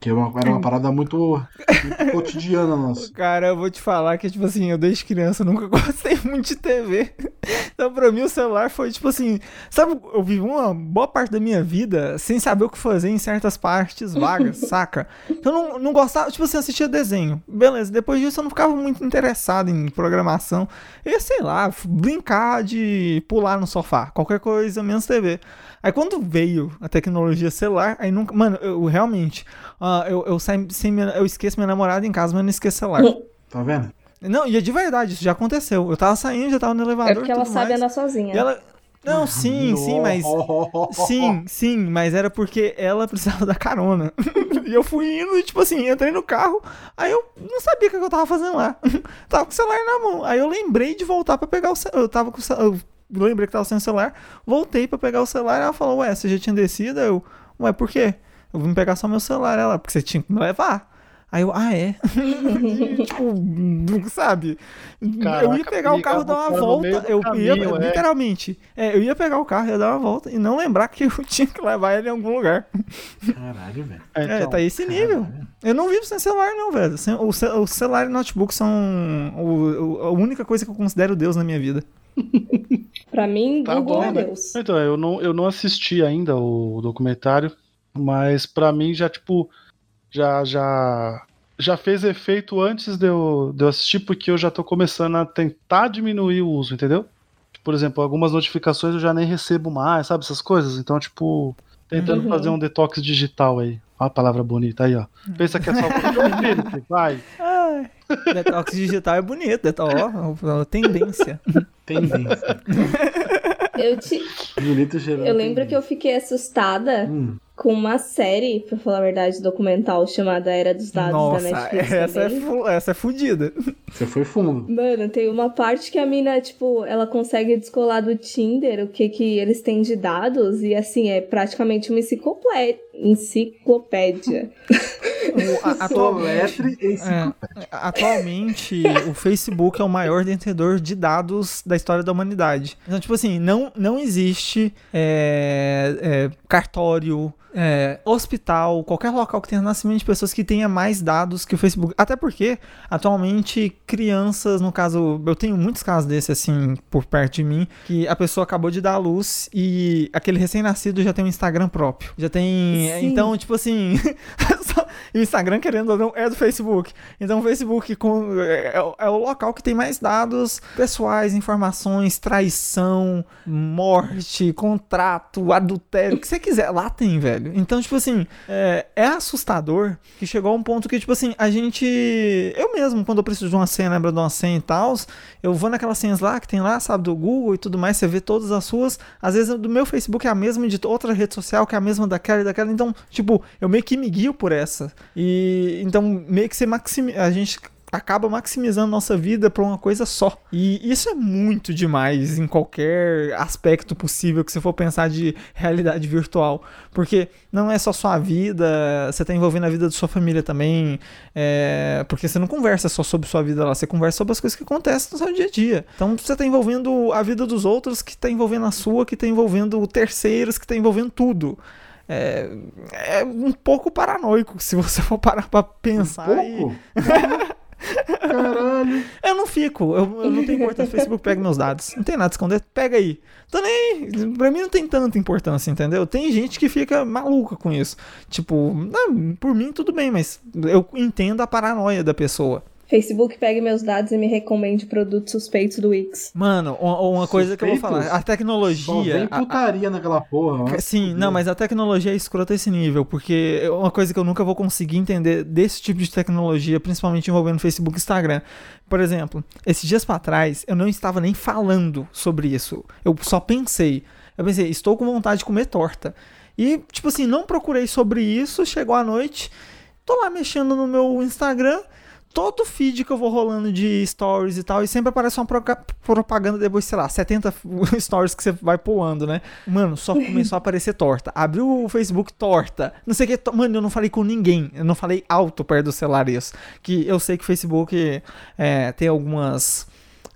Que é uma- era uma parada muito, muito cotidiana nossa. Cara, eu vou te falar que, tipo assim, eu desde criança nunca gostei muito de TV. Então, pra mim, o celular foi, tipo assim, sabe, eu vivi uma boa parte da minha vida sem saber o que fazer em certas partes vagas, saca? Então, eu não, não gostava, tipo assim, assistia desenho. Beleza, depois disso eu não ficava muito interessado em programação. Eu sei lá, brincar de pular no sofá, qualquer coisa, menos TV. Aí quando veio a tecnologia celular, aí nunca. Mano, eu realmente. ah, eu, eu, saio sem minha- eu esqueço minha namorada em casa, mas eu não esqueço celular. Tá vendo? Não, e é de verdade, isso já aconteceu. Eu tava saindo, já tava no elevador. É porque ela tudo sabe mais, andar sozinha. e ela. Não, sim, sim, mas. Sim, sim, mas era porque ela precisava da carona. e eu fui indo e, tipo assim, entrei no carro, aí eu não sabia o que eu tava fazendo lá. tava com o celular na mão. Aí eu lembrei de voltar pra pegar o celular. Eu tava com o celular. Eu lembrei que tava sem o celular, voltei pra pegar o celular e ela falou, ué, você já tinha descido? Aí Eu, ué, por quê? Eu vim pegar só meu celular, ela, porque você tinha que me levar. Aí eu, ah, é? tipo, sabe? eu Caraca, ia pegar o carro e dar uma volta. Eu ia, caminho, é. literalmente. É, eu ia pegar o carro, ia dar uma volta e não lembrar que eu tinha que levar ele em algum lugar. Caralho, velho. É, É, então, tá esse nível. Eu não vivo sem celular, não, velho. Sem- O, ce- o celular e notebook são o- o- a única coisa que eu considero Deus na minha vida. Pra mim, Tá Google bom, é né? Deus. Então, eu não, eu não assisti ainda o documentário, mas pra mim já, tipo, já, já, já fez efeito antes de eu, de eu assistir, porque eu já tô começando a tentar diminuir o uso, entendeu? Por exemplo, algumas notificações eu já nem recebo mais, sabe? Essas coisas. Então, tipo, tentando Uhum. fazer um detox digital aí. Ó a palavra bonita aí, ó. Pensa que é só vai. Ai, detox digital é bonito, ó, ó, tendência. Tendência. Eu, te... Eu lembro que eu fiquei assustada Hum, com uma série, pra falar a verdade, documental chamada Era dos Dados da Nossa, Netflix essa é, fu- essa é fudida. você foi fundo. Mano, tem uma parte que a mina, tipo, ela consegue descolar do Tinder o que que eles têm de dados e, assim, é praticamente uma enciclopé- enciclopédia. Atualmente, é, atualmente, o Facebook é o maior detentor de dados da história da humanidade. Então, tipo assim, não, não existe é, é, cartório, é, hospital, qualquer local que tenha nascimento de pessoas que tenha mais dados que o Facebook. Até porque, atualmente, crianças, no caso, eu tenho muitos casos desse, assim, por perto de mim, que a pessoa acabou de dar à luz e aquele recém-nascido já tem um Instagram próprio. Já tem. Sim. Então, tipo assim. só, E o Instagram, querendo ou não, é do Facebook. Então o Facebook com, é, é o local que tem mais dados pessoais, informações, traição, morte, contrato, adultério, o que você quiser. Lá tem, velho. Então, tipo assim, é, é assustador que chegou a um ponto que, tipo assim, a gente. Eu mesmo, quando eu preciso de uma senha, lembra de uma senha e tal, eu vou naquelas senhas lá que tem lá, sabe, do Google e tudo mais, você vê todas as suas. Às vezes do meu Facebook é a mesma de outra rede social, que é a mesma daquela e daquela. Então, tipo, eu meio que me guio por essa. E então, meio que você maximiza. A gente acaba maximizando nossa vida para uma coisa só. E isso é muito demais em qualquer aspecto possível que você for pensar de realidade virtual. Porque não é só sua vida, você está envolvendo a vida da sua família também. É, porque você não conversa só sobre sua vida lá, você conversa sobre as coisas que acontecem no seu dia a dia. Então você está envolvendo a vida dos outros, que está envolvendo a sua, que está envolvendo terceiros, que está envolvendo tudo. É, é, um pouco paranoico se você for parar pra pensar. Um. Caralho. Eu não fico, eu, eu não tenho importância. O Facebook pega meus dados. Não tem nada a esconder, pega aí. Então nem. Pra mim não tem tanta importância, entendeu? Tem gente que fica maluca com isso. Tipo, não, por mim tudo bem, mas eu entendo a paranoia da pessoa. Facebook pegue meus dados e me recomende produtos suspeitos do Wix. Mano, uma, coisa que eu vou falar, a tecnologia. Só vem putaria a, naquela porra. Sim, não, mas a tecnologia é escrota esse nível, porque é uma coisa que eu nunca vou conseguir entender desse tipo de tecnologia, principalmente envolvendo Facebook e Instagram. Por exemplo, esses dias para trás, eu não estava nem falando sobre isso. Eu só pensei. Eu pensei, estou com vontade de comer torta. E, tipo assim, não procurei sobre isso, chegou a noite, tô lá mexendo no meu Instagram todo feed que eu vou rolando de stories e tal, e sempre aparece uma propaganda depois, sei lá, 70 stories que você vai pulando, né? Mano, só começou a aparecer torta. Abriu o Facebook torta. Não sei o que. Mano, eu não falei com ninguém. Eu não falei alto perto do celular isso. Que eu sei que o Facebook é, tem algumas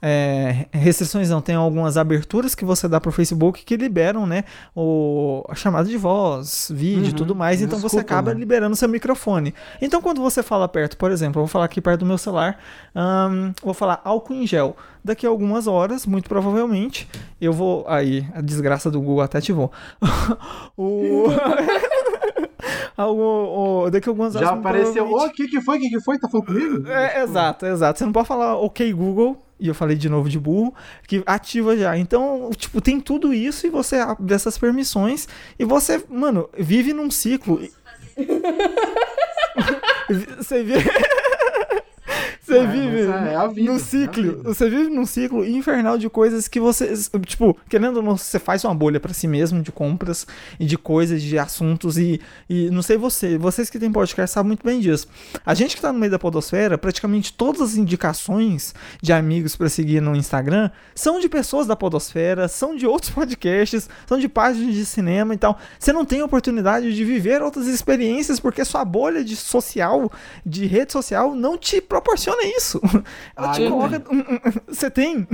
é, restrições não, tem algumas aberturas que você dá para o Facebook que liberam, né, o, a chamada de voz, vídeo e uhum, tudo mais, então você acaba né? liberando seu microfone. Então quando você fala perto, por exemplo, eu vou falar aqui perto do meu celular, vou falar álcool em gel. Daqui a algumas horas, muito provavelmente, eu vou. Aí, a desgraça do Google até ativou. o. Algo, daqui a algumas horas. Já apareceu. O que, que foi? O que, que foi? Tá falando comigo? É, exato, exato. Você não pode falar ok Google e eu falei de novo de burro, que ativa já. Então, tipo, tem tudo isso e você abre essas permissões e você, mano, vive num ciclo. você vive. Você é, vive é vida, num ciclo. É você vive num ciclo infernal de coisas que você. Tipo, querendo ou não, você faz uma bolha para si mesmo de compras e de coisas, de assuntos. E, e não sei você, vocês que têm podcast sabem muito bem disso. A gente que tá no meio da Podosfera, praticamente todas as indicações de amigos para seguir no Instagram são de pessoas da Podosfera, são de outros podcasts, são de páginas de cinema e tal. Você não tem oportunidade de viver outras experiências porque sua bolha de social, de rede social, não te proporciona isso. Ela te coloca. Você tem?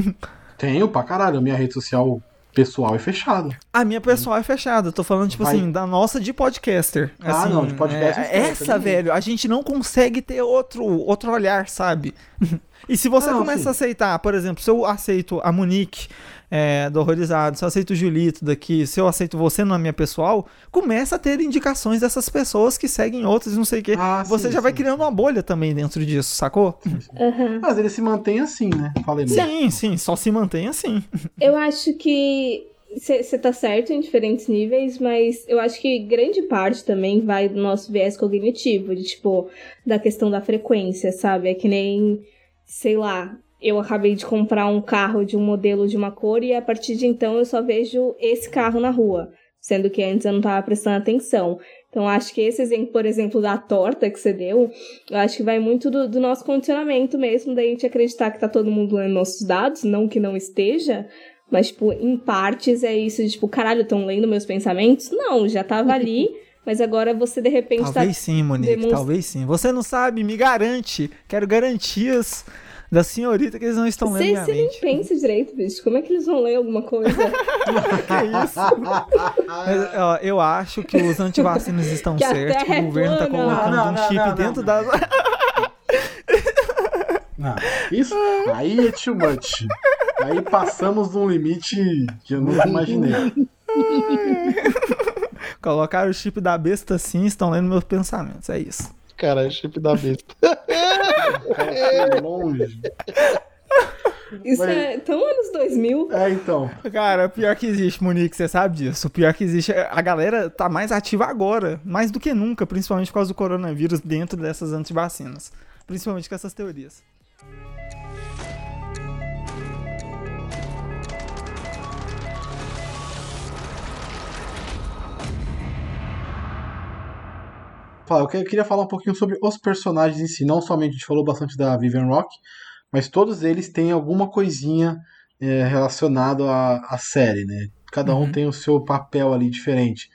Tenho pra caralho. Minha rede social pessoal é fechada. A minha pessoal é fechada. Eu tô falando, tipo Vai. assim, da nossa de podcaster. Ah, assim, não, de podcaster. É, essa, velho, a gente não consegue ter outro, outro olhar, sabe? e se você não, começa sim. a aceitar, por exemplo, se eu aceito a Monique é, do Horrorizado, se eu aceito o Julito daqui, se eu aceito você na minha pessoal, começa a ter indicações dessas pessoas que seguem outras e não sei o quê. Ah, você sim, já sim. vai criando uma bolha também dentro disso, sacou? Uhum. Mas ele se mantém assim, né? Falei sim, sim, só se mantém assim. Eu acho que você tá certo em diferentes níveis, mas eu acho que grande parte também vai do nosso viés cognitivo, de tipo, da questão da frequência, sabe? É que nem, sei lá, eu acabei de comprar um carro de um modelo de uma cor e a partir de então eu só vejo esse carro na rua, sendo que antes eu não estava prestando atenção. Então acho que esse exemplo, por exemplo, da torta que você deu, eu acho que vai muito do, do nosso condicionamento mesmo, da gente acreditar que tá todo mundo lendo nossos dados, não que não esteja, mas, tipo, em partes é isso de, tipo, caralho, estão lendo meus pensamentos? Não, já tava ali, mas agora você de repente talvez tá. Talvez sim, Monique, demonst... talvez sim. Você não sabe, me garante. Quero garantias da senhorita que eles não estão lendo minha Você nem pensa direito, bicho. Como é que eles vão ler alguma coisa? que isso? Mas, ó, eu acho que os antivacinas estão que certos. O governo tá colocando não, não, um chip não, dentro das... Não, isso aí é too much. Aí passamos num limite que eu nunca imaginei. Colocaram o chip da besta sim, estão lendo meus pensamentos, é isso. Cara, chip da besta. Cara, foi longe. Isso Mas- é tão anos 2000. É, então. Cara, pior que existe, Monique, você sabe disso. O pior que existe, a galera tá mais ativa agora, mais do que nunca, principalmente por causa do coronavírus dentro dessas antivacinas. Principalmente com essas teorias. Fala, Eu que- eu queria falar um pouquinho sobre os personagens em si. Não somente a gente falou bastante da Vivian Rock, mas todos eles têm alguma coisinha é, relacionada à, à série, né? Cada um Uhum. tem o seu papel ali diferente.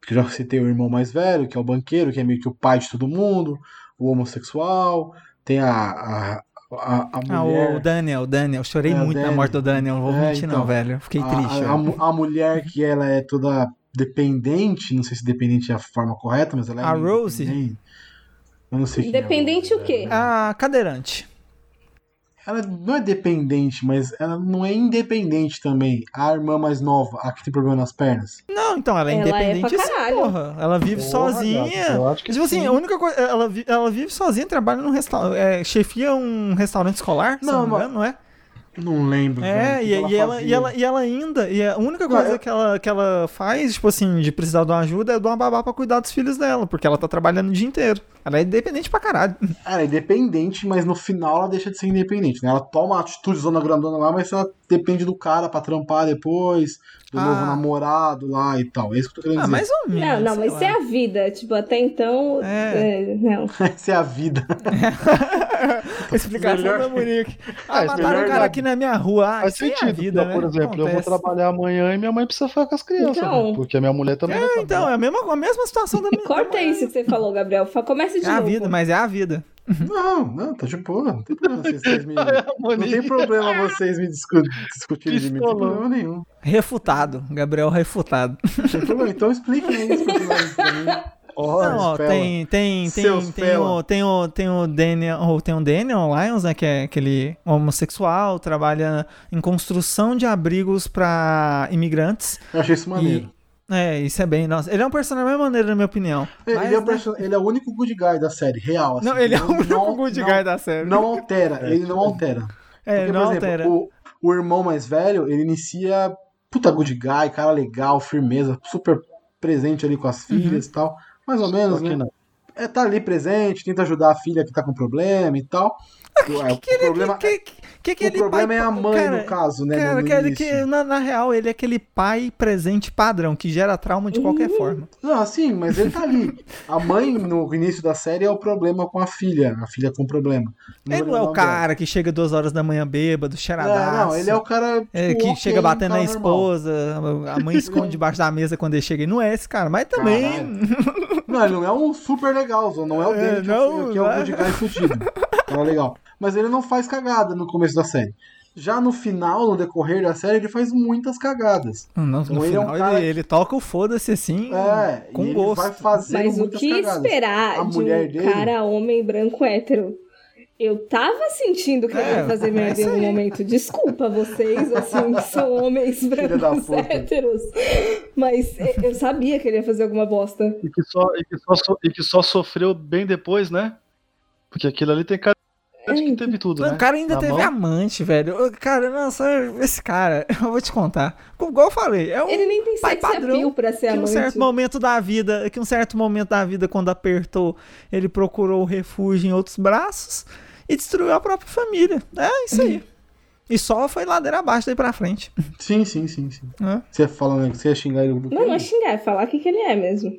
Porque eu já citei o irmão mais velho, que é o banqueiro, que é meio que o pai de todo mundo, o homossexual, tem a, a, a, a Ah, o Daniel, o Daniel. Chorei É, muito na Daniel. morte do Daniel, não vou É, mentir então. não, velho. Fiquei a, triste. a, a mulher que ela é toda dependente, não sei se dependente é a forma correta, mas ela é A Rose? Eu não sei é o quê? né? A cadeirante. Ela não é dependente, mas ela não é independente também. A irmã mais nova, a que tem problema nas pernas. Não, então, ela é Ela é independente pra sim, porra. Ela vive Porra, sozinha. gato, eu acho que tipo assim, sim. a única coisa. Ela, ela vive sozinha, trabalha num restaurante. É, chefia um restaurante escolar, se Não, não me mas- engano, não é? Não lembro. É, velho, e, e ela, e, ela, e ela ainda. E a única coisa eu- que, ela, que ela faz, tipo assim, de precisar de uma ajuda é de uma babá pra cuidar dos filhos dela, porque ela tá trabalhando o dia inteiro. Ela é independente pra caralho. Ela é independente, mas no final ela deixa de ser independente, né? Ela toma uma atitude zona grandona lá, mas ela depende do cara pra trampar depois, do Ah. novo namorado lá e tal. É isso que eu tô querendo Ah, dizer. mais ou menos. Não, não, mas lá. isso é a vida. Tipo, até então. É. é, não. Essa é a vida. Explicação Melhor- da Monique. Ah, Ah, mataram um cara aqui na minha rua. Ah, Faz isso é a sentido, vida, então, né? por exemplo, eu vou Acontece. trabalhar amanhã e minha mãe precisa ficar com as crianças, Então. né? porque a minha mulher também vai É, então, é a mesma, a mesma situação da minha. Corta da- isso que você falou, Gabriel. Comece de É a novo. vida, mas é a vida. Não, não, tá de boa. Não tem problema vocês, me. A Não tem problema vocês me discu- discutirem de mim, não tem problema nenhum. Refutado. Gabriel refutado. Não tem problema. Então expliquem os personagens pra mim. Não, ó, tem, tem, tem, Seus tem, o, tem, o, tem o Daniel, ou tem o Daniel Lyons, né, que é aquele homossexual, trabalha em construção de abrigos pra imigrantes. Eu achei isso maneiro. É, isso é bem, nossa, ele é um personagem bem maneiro na minha opinião. Ele, Mas, é o né, ele é o único good guy da série, real. assim. Não, ele é o único não- good não- guy da série. Não altera, ele não altera. é, Porque, não por exemplo, altera. O, o irmão mais velho, ele inicia puta good guy, cara legal, firmeza, super presente ali com as Uhum. filhas e tal. Mais ou menos, né? não. É, tá ali presente, tenta ajudar a filha que tá com problema e tal. O, é, o Que ele, problema, que, que, que o aquele problema pai- é a mãe, cara, no caso, né? no- Cara, no início. que na, na real ele é aquele pai presente padrão que gera trauma de qualquer forma. Não, assim, mas ele tá ali. A mãe, no início da série, é o problema com a filha. A filha com problema. Ele não é o cara que chega duas horas da manhã bêbado, dela. cheiradaço. É, não, ele é o cara. É, tipo, que ok, chega batendo um na cara normal. esposa, a mãe esconde debaixo da mesa quando ele chega. Ele não é esse cara, mas também. Não, ele não é um super legalzão, não é o É, dele, que, não, é, que é o não é. good guy fudido. Cara legal. Mas ele não faz cagada no começo da série. Já no final, no decorrer da série, ele faz muitas cagadas. Não, no Então ele é um final cara ele, ele toca o foda-se assim, É, com e ele gosto. vai fazer Mas o que cagadas. esperar A de mulher um dele- cara homem branco hétero? Eu tava sentindo que ele É, ia fazer é merda em aí. momento. Desculpa vocês, assim, que são homens brancos héteros. Mas eu sabia que ele ia fazer alguma bosta. E que, só, e, que só, e que só sofreu bem depois, né? Porque aquilo ali tem cara de que teve tudo, né? O cara ainda Na teve mão. amante, velho. Cara, nossa, esse cara, eu vou te contar. Igual eu falei, é um Ele nem tem pai padrão pra ser que um amante. certo momento da vida, que um certo momento da vida, quando apertou, ele procurou refúgio em outros braços e destruiu a própria família. É isso aí. E só foi ladeira abaixo daí pra frente. Sim, sim, sim, sim. né? Você fala, né, que você ia xingar ele do Não, não é xingar, é falar o que, que ele é mesmo.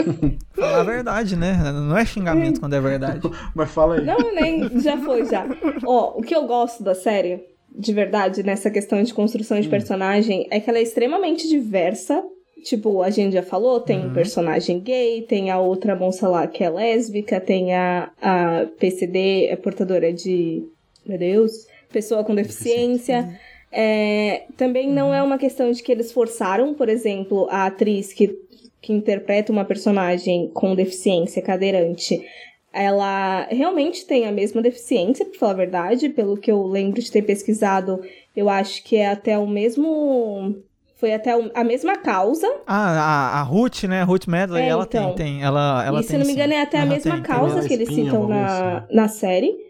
Falar a verdade, né? Não é xingamento quando é verdade. Mas fala aí. Não, nem. Já foi, já. Ó, o que eu gosto da série, de verdade, nessa questão de construção de personagem, é que ela é extremamente diversa. Tipo, a gente já falou, tem um personagem gay, tem a outra moça lá que é lésbica, tem a, a PCD, é portadora de. Meu Deus. Pessoa com deficiência. É, também não é uma questão de que eles forçaram, por exemplo, a atriz que, que interpreta uma personagem com deficiência cadeirante ela realmente tem a mesma deficiência, pra falar a verdade, pelo que eu lembro de ter pesquisado, eu acho que é até o mesmo Foi até a mesma causa. Ah, a, a Ruth, né? A Ruth Medley, É, ela então. tem, tem. Ela, ela e se tem, não me engano, é até a mesma tem, tem causa mesmo. que eles citam na, assim. na série.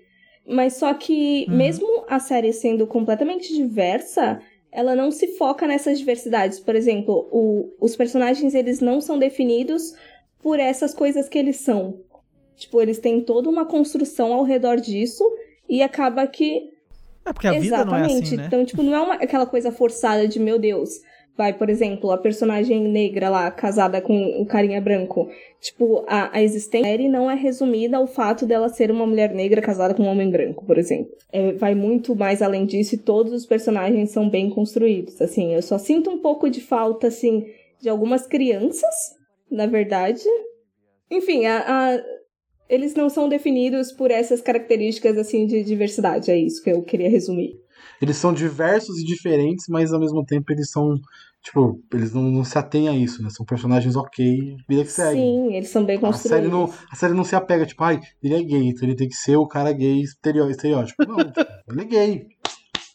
Mas só que, Uhum. mesmo a série sendo completamente diversa, ela não se foca nessas diversidades. Por exemplo, o- os personagens eles não são definidos por essas coisas que eles são. Tipo, eles têm toda uma construção ao redor disso e acaba que É porque a vida não é Exatamente. assim, né? Então, tipo, não é uma- aquela coisa forçada de, meu Deus. Vai, por exemplo, a personagem negra lá, casada com um carinha branco. Tipo, a, a existência da série não é resumida ao fato dela ser uma mulher negra casada com um homem branco, por exemplo. É, vai muito mais além disso e todos os personagens são bem construídos. Assim, eu só sinto um pouco de falta, assim, de algumas crianças, na verdade. Enfim, a- a- eles não são definidos por essas características, assim, de diversidade. É isso que eu queria resumir. Eles são diversos e diferentes, mas ao mesmo tempo eles são. Tipo, eles não, não se atêm a isso, né? São personagens ok, vida que segue. Sim, eles são bem A construídos. série, não, a série não se apega, tipo, ai, ele é gay, então ele tem que ser o cara gay estereó- estereótipo. Não, tipo, ele é gay.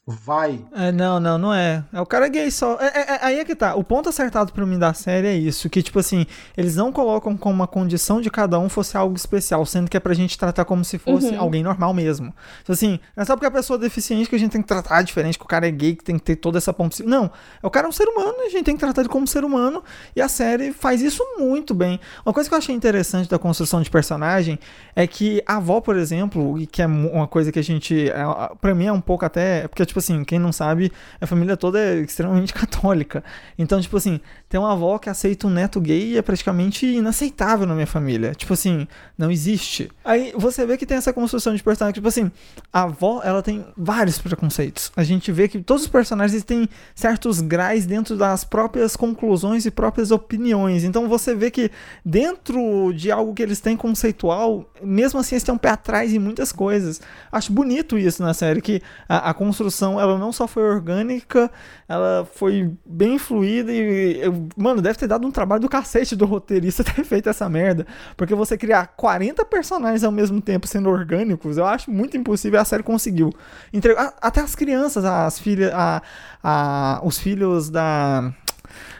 Vai. É, não, não, não é. É o cara gay só. É, é- é- aí é que tá. O ponto acertado pra mim da série é isso: que, tipo assim, eles não colocam como uma condição de cada um fosse algo especial, sendo que é pra gente tratar como se fosse Uhum. alguém normal mesmo. Então, assim, não é só porque a pessoa é deficiente que a gente tem que tratar diferente, que o cara é gay, que tem que ter toda essa ponto. Não. É o cara é um ser humano e a gente tem que tratar ele como ser humano. E a série faz isso muito bem. Uma coisa que eu achei interessante da construção de personagem é que a avó, por exemplo, e que é uma coisa que a gente. é, Pra mim é um pouco até. Porque, tipo assim, quem não sabe, a família toda é extremamente católica. Então, tipo assim, tem uma avó que aceita um neto gay é praticamente inaceitável na minha família. Tipo assim, não existe. Aí você vê que tem essa construção de personagem. Tipo assim, a avó, ela tem vários preconceitos. A gente vê que todos os personagens têm certos graus dentro das próprias conclusões e próprias opiniões. Então você vê que dentro de algo que eles têm conceitual, mesmo assim eles têm um pé atrás em muitas coisas. Acho bonito isso na série, que a, a construção ela não só foi orgânica, ela foi bem fluida e, eu- mano, deve ter dado um trabalho do cacete do roteirista ter feito essa merda. Porque você criar 40 personagens ao mesmo tempo sendo orgânicos, eu acho muito impossível a série conseguiu. Entre, até as crianças, as filhas, a, a, os filhos da.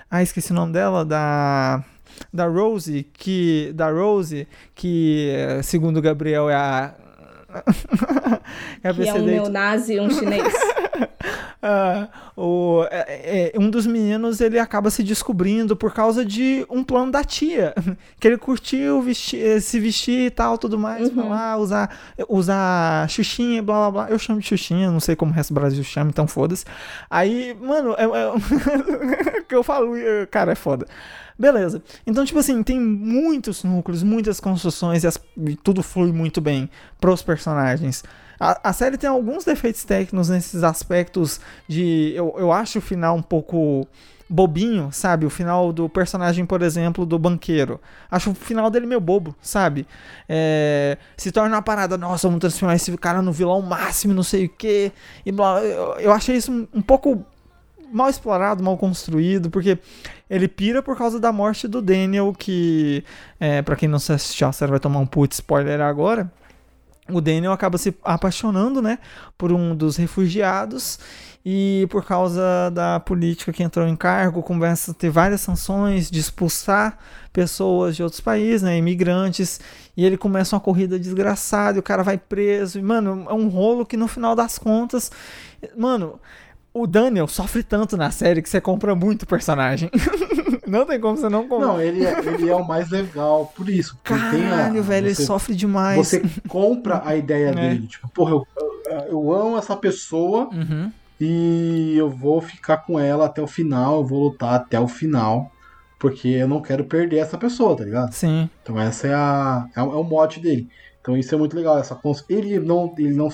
Ah, esqueci o nome dela, da. Da Rose, que. Da Rose, que eh, segundo Gabriel é a. é Que é um neonazi e um chinês. ah, o, é- é, um dos meninos ele acaba se descobrindo por causa de um plano da tia. Que ele curtiu vestir- se vestir e tal, tudo mais, Uhum. falar, usar, usar xuxinha, blá blá blá. Eu chamo de xuxinha, não sei como o resto do Brasil chama, então foda-se. Aí, mano, é, é, que eu falo, cara, é foda. Beleza. Então, tipo assim, tem muitos núcleos, muitas construções e, as- e tudo flui muito bem pros personagens. A, a série tem alguns defeitos técnicos nesses aspectos de. Eu, eu acho o final um pouco bobinho, sabe? O final do personagem, por exemplo, do banqueiro. Acho o final dele meio bobo, sabe? É, se torna uma parada, nossa, vamos transformar esse cara no vilão máximo, não sei o quê. E blá, eu, eu achei isso um, um pouco mal explorado, mal construído, porque ele pira por causa da morte do Daniel, que, é, para quem não se assistiu a série vai tomar um put spoiler agora. O Daniel acaba se apaixonando, né, por um dos refugiados e por causa da política que entrou em cargo, começa a ter várias sanções de expulsar pessoas de outros países, né, imigrantes, e ele começa uma corrida desgraçada, e o cara vai preso, e mano, é um rolo que no final das contas, mano, o Daniel sofre tanto na série que você compra muito personagem. não tem como você não comprar. Não, ele é, ele é o mais legal por isso. tem a- Caralho, velho, ele você- sofre demais. Você compra a ideia É. dele. Tipo, porra, eu, eu, amo essa pessoa Uhum. e eu vou ficar com ela até o final, eu vou lutar até o final. Porque eu não quero perder essa pessoa, tá ligado? Sim. Então essa é a é, o- é mote dele. Então isso é muito legal. Essa ele não ele não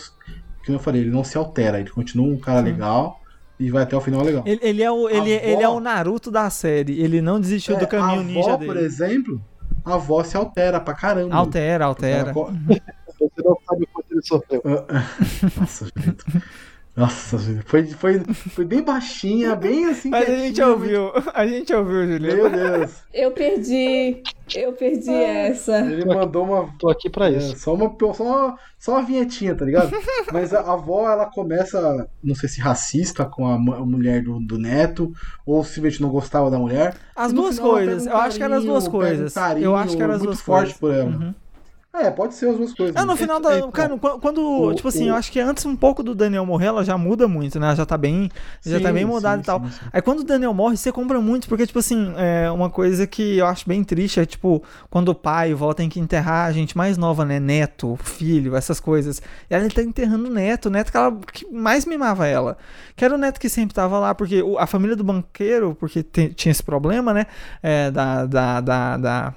como eu falei, ele não se altera, ele continua um cara Sim. legal e vai até o final legal. Ele, ele é o, ele, avó- ele é o Naruto da série. Ele não desistiu do É, caminho a ninja avó, dele. por exemplo, a voz se altera pra caramba. Altera, altera. Você não sabe o quanto ele sofreu. Nossa, Julito. Nossa, foi, foi, foi bem baixinha, bem assim. Mas a gente ouviu, a gente ouviu, Juliano. Meu Deus. Eu perdi. Eu perdi essa. Ele mandou uma. Tô aqui pra é, isso. só, uma, só, uma, só uma vinhetinha, tá ligado? Mas a, a avó, ela começa, não sei se racista com a, a mulher do, do neto, ou simplesmente não gostava da mulher. As duas final coisas. eu acho que eram as duas coisas. eu acho que eram as muito duas forte coisas. por ela. Uhum. É, pode ser as duas coisas. Ah, no final É, da. então, Cara, quando, quando, o- tipo assim, o- eu acho que antes um pouco do Daniel morrer, ela já muda muito, né? Ela já tá bem. Já tá sim, bem mudada sim, e tal. sim, sim. Aí quando o Daniel morre, você compra muito, porque, tipo assim, é uma coisa que eu acho bem triste é, tipo, quando o pai e o vó tem que enterrar a gente mais nova, né? Neto, filho, essas coisas. E ela tá enterrando o neto, o neto que ela que mais mimava ela. Que era o neto que sempre tava lá, porque o- a família do banqueiro, porque te- tinha esse problema, né? É, da, da, da, da-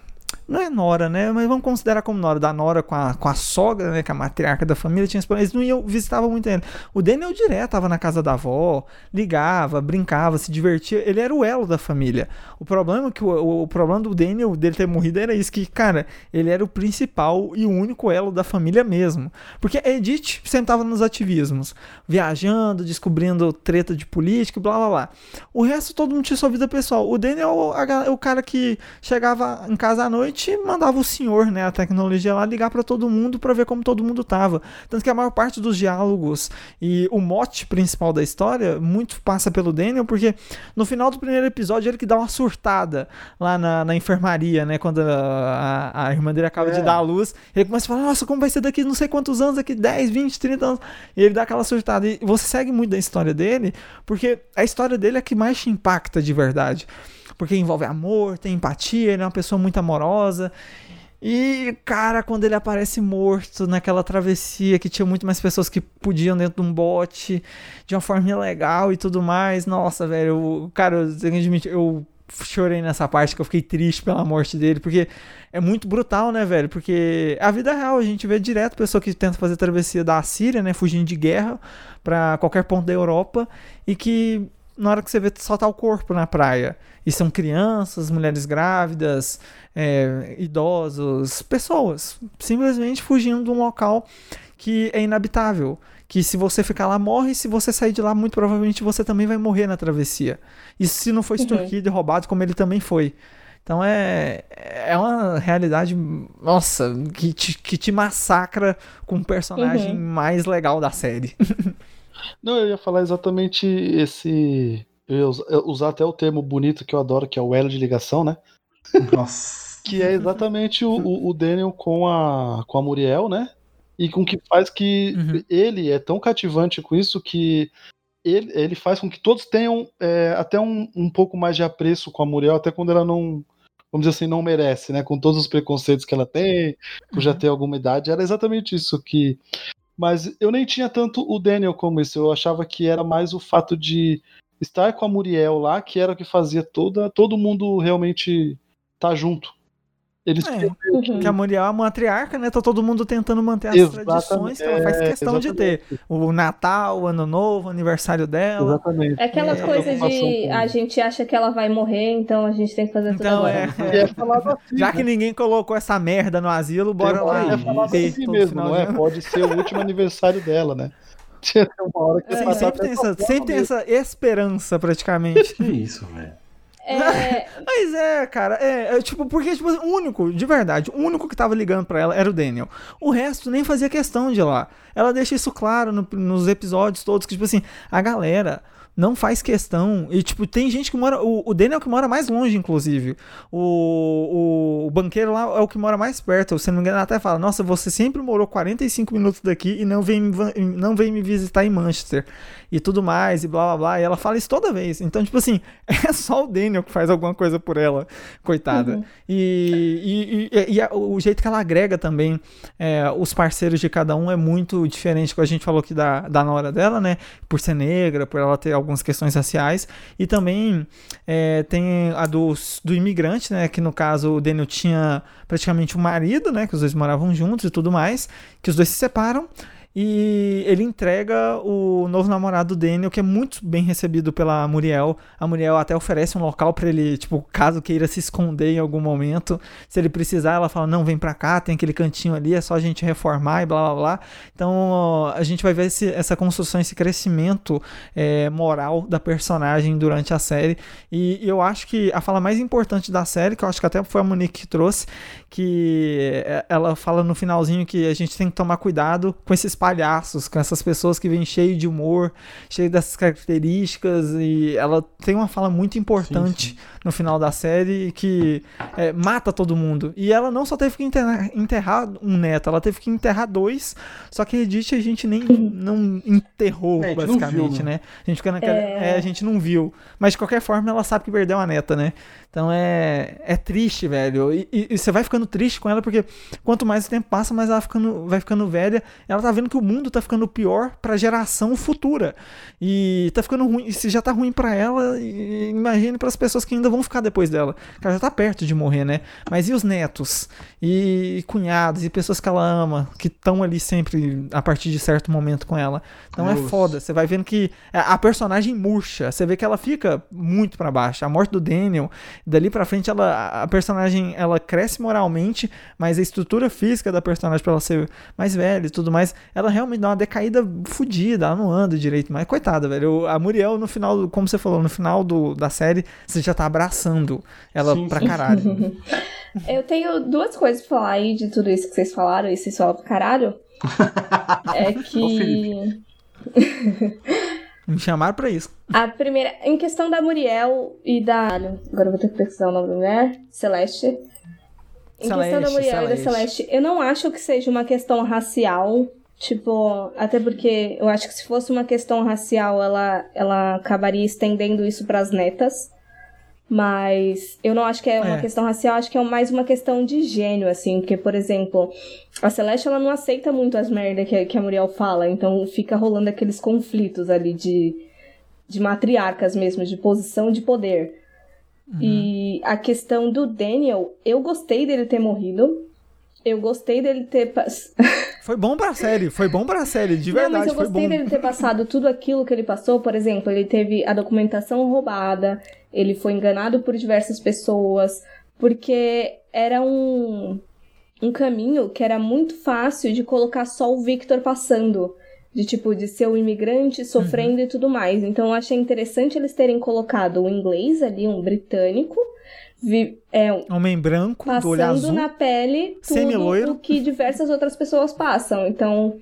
Não é Nora, né? Mas vamos considerar como Nora. Da Nora com a, com a sogra, né? Que é a matriarca da família tinha. Eles não iam, visitavam muito ele. O Daniel direto tava na casa da avó, ligava, brincava, se divertia. Ele era o elo da família. O problema que o, o, problema do Daniel, dele ter morrido, era isso: que, cara, ele era o principal e o único elo da família mesmo. Porque a Edith sempre tava nos ativismos, viajando, descobrindo treta de política, blá blá blá. O resto todo mundo tinha sua vida pessoal. O Daniel a o cara que chegava em casa à noite e mandava o senhor, né, a tecnologia lá, ligar pra todo mundo pra ver como todo mundo tava. Tanto que a maior parte dos diálogos e o mote principal da história muito passa pelo Daniel, porque no final do primeiro episódio ele que dá uma surtada lá na, na enfermaria, né, quando a, a- a irmã dele acaba de É. dar a luz. Ele começa a falar: Nossa, como vai ser daqui não sei quantos anos, daqui 10, 20, 30 anos. E ele dá aquela surtada. E você segue muito da história dele, porque a história dele é que mais te impacta de verdade. Porque envolve amor, tem empatia, ele é uma pessoa muito amorosa. E, cara, quando ele aparece morto naquela travessia que tinha muito mais pessoas que podiam dentro de um bote, de uma forma legal e tudo mais, nossa, velho, eu- cara, eu eu chorei nessa parte que eu fiquei triste pela morte dele, porque é muito brutal, né, velho? Porque a vida real, a gente vê direto pessoa que tenta fazer travessia da Síria, né, fugindo de guerra pra qualquer ponto da Europa e que na hora que você vê só tá o corpo na praia. E são crianças, mulheres grávidas, é, idosos, pessoas simplesmente fugindo de um local que é inabitável. Que se você ficar lá, morre. E se você sair de lá, muito provavelmente você também vai morrer na travessia. Isso se não for extorquido e roubado, como ele também foi. Então é, é uma realidade, nossa, que te, que te massacra com o personagem Uhum. mais legal da série. Não, eu ia falar exatamente esse. Eu ia usar até o termo bonito que eu adoro, que é o elo de ligação, né? Nossa. Que é exatamente o, o, o Daniel com a, com a Muriel, né? E com que faz que Uhum. ele é tão cativante com isso que ele, ele faz com que todos tenham é, até um, um pouco mais de apreço com a Muriel, até quando ela não, vamos dizer assim, não merece, né? Com todos os preconceitos que ela tem, por já Uhum. ter alguma idade, era exatamente isso que. Mas eu nem tinha tanto o Daniel como isso, eu achava que era mais o fato de estar com a Muriel lá, que era o que fazia toda, todo mundo realmente estar junto. Eles É, Uhum. que a Muriel é a matriarca, né? Tá todo mundo tentando manter as tradições que ela faz é, questão de ter. O Natal, o Ano Novo, o aniversário dela. Exatamente. É aquela É, coisa de a gente acha que ela vai morrer, então a gente tem que fazer tudo Então, agora. é, E é falado assim, Já né? que ninguém colocou essa merda no asilo, bora Tem- lá É falado assim mesmo, não é? Pode ser o último aniversário dela, né? Uma hora que passar sempre tem, essa, sempre tem essa esperança, praticamente. Que isso, velho. É, Mas é, cara, é, é, tipo, porque, tipo, o único, de verdade, o único que tava ligando pra ela era o Daniel. O resto nem fazia questão de ir lá. Ela deixa isso claro no- nos episódios todos, que, tipo assim, a galera não faz questão. E, tipo, tem gente que mora. O, o Daniel que mora mais longe, inclusive. O, o, o banqueiro lá é o que mora mais perto. Se não me engano, até fala: Nossa, você sempre morou 45 minutos daqui e não vem, não vem me visitar em Manchester. E tudo mais, e blá blá blá. E ela fala isso toda vez. Então, tipo assim, é só o Daniel que faz alguma coisa por ela, coitada. Uhum. E, e, e- e o jeito que ela agrega também é, os parceiros de cada um é muito diferente, como a gente falou aqui da, da Nora dela, né? Por ser negra, por ela ter algumas questões raciais. E também é, tem a do, do imigrante, né? Que no caso o Daniel tinha praticamente um marido, né? Que os dois moravam juntos e tudo mais. Que os dois se separam. E ele entrega o novo namorado Daniel, que é muito bem recebido pela Muriel. A Muriel até oferece um local para ele, tipo, caso queira se esconder em algum momento. Se ele precisar, ela fala: não, vem pra cá, tem aquele cantinho ali, é só a gente reformar e blá blá blá. Então a gente vai ver esse, essa construção, esse crescimento é, moral da personagem durante a série. E, e eu acho que a fala mais importante da série, que eu acho que até foi a Monique que trouxe, que é, ela fala no finalzinho que a gente tem que tomar cuidado com esses palhaços, com essas pessoas que vêm cheio de humor, cheio dessas características, e ela tem uma fala muito importante sim, sim. no final da série que é, mata todo mundo. E ela não só teve que enterrar, enterrar, um neto, ela teve que enterrar dois, só que Edith a gente nem não enterrou, é, basicamente, viu, né? né? A gente, fica naquela, é... é... a gente não viu. Mas de qualquer forma, ela sabe que perdeu a neta, né? Então é, é triste, velho. E, e, e, você vai ficando triste com ela porque quanto mais o tempo passa, mais ela ficando, vai ficando velha. Ela tá vendo que o mundo tá ficando pior pra geração futura. E tá ficando ruim. E se já tá ruim pra ela, imagine para as pessoas que ainda vão ficar depois dela. Ela já tá perto de morrer, né? Mas e os netos? E cunhados? E pessoas que ela ama, que estão ali sempre a partir de certo momento com ela. Então é Nossa. é foda. Você vai vendo que a personagem murcha. Você vê que ela fica muito para baixo. A morte do Daniel dali para frente ela a personagem ela cresce moralmente, mas a estrutura física da personagem para ela ser mais velha e tudo mais, ela realmente dá uma decaída fodida, ela não anda direito, mas coitada, velho. A Muriel no final, como você falou, no final do, da série, você já tá abraçando ela sim, pra sim. caralho. Eu tenho duas coisas pra falar aí de tudo isso que vocês falaram, e vocês falam pra caralho. é que. Me chamaram pra isso. A primeira, em questão da Muriel e da. Agora eu vou ter que pesquisar o nome da mulher. Celeste. Em Celeste, questão da Muriel Celeste. e da Celeste, eu não acho que seja uma questão racial. Tipo, até porque eu acho que se fosse uma questão racial, ela, ela acabaria estendendo isso para as netas. Mas eu não acho que é uma é. questão racial, acho que é mais uma questão de gênio, assim. Porque, por exemplo, a Celeste ela não aceita muito as merdas que, que a Muriel fala, então fica rolando aqueles conflitos ali de, de matriarcas mesmo, de posição de poder. Uhum. E a questão do Daniel, eu gostei dele ter morrido. Eu gostei dele ter. foi bom pra série, foi bom pra série, de verdade. Não, mas eu gostei dele ter passado tudo aquilo que ele passou. Por exemplo, ele teve a documentação roubada, ele foi enganado por diversas pessoas, porque era um, um caminho que era muito fácil de colocar só o Victor passando. De tipo, de ser um imigrante sofrendo uhum. e tudo mais. Então eu achei interessante eles terem colocado um inglês ali, um britânico, vi, é, homem branco, do olho azul, na pele tudo o que diversas outras pessoas passam. Então,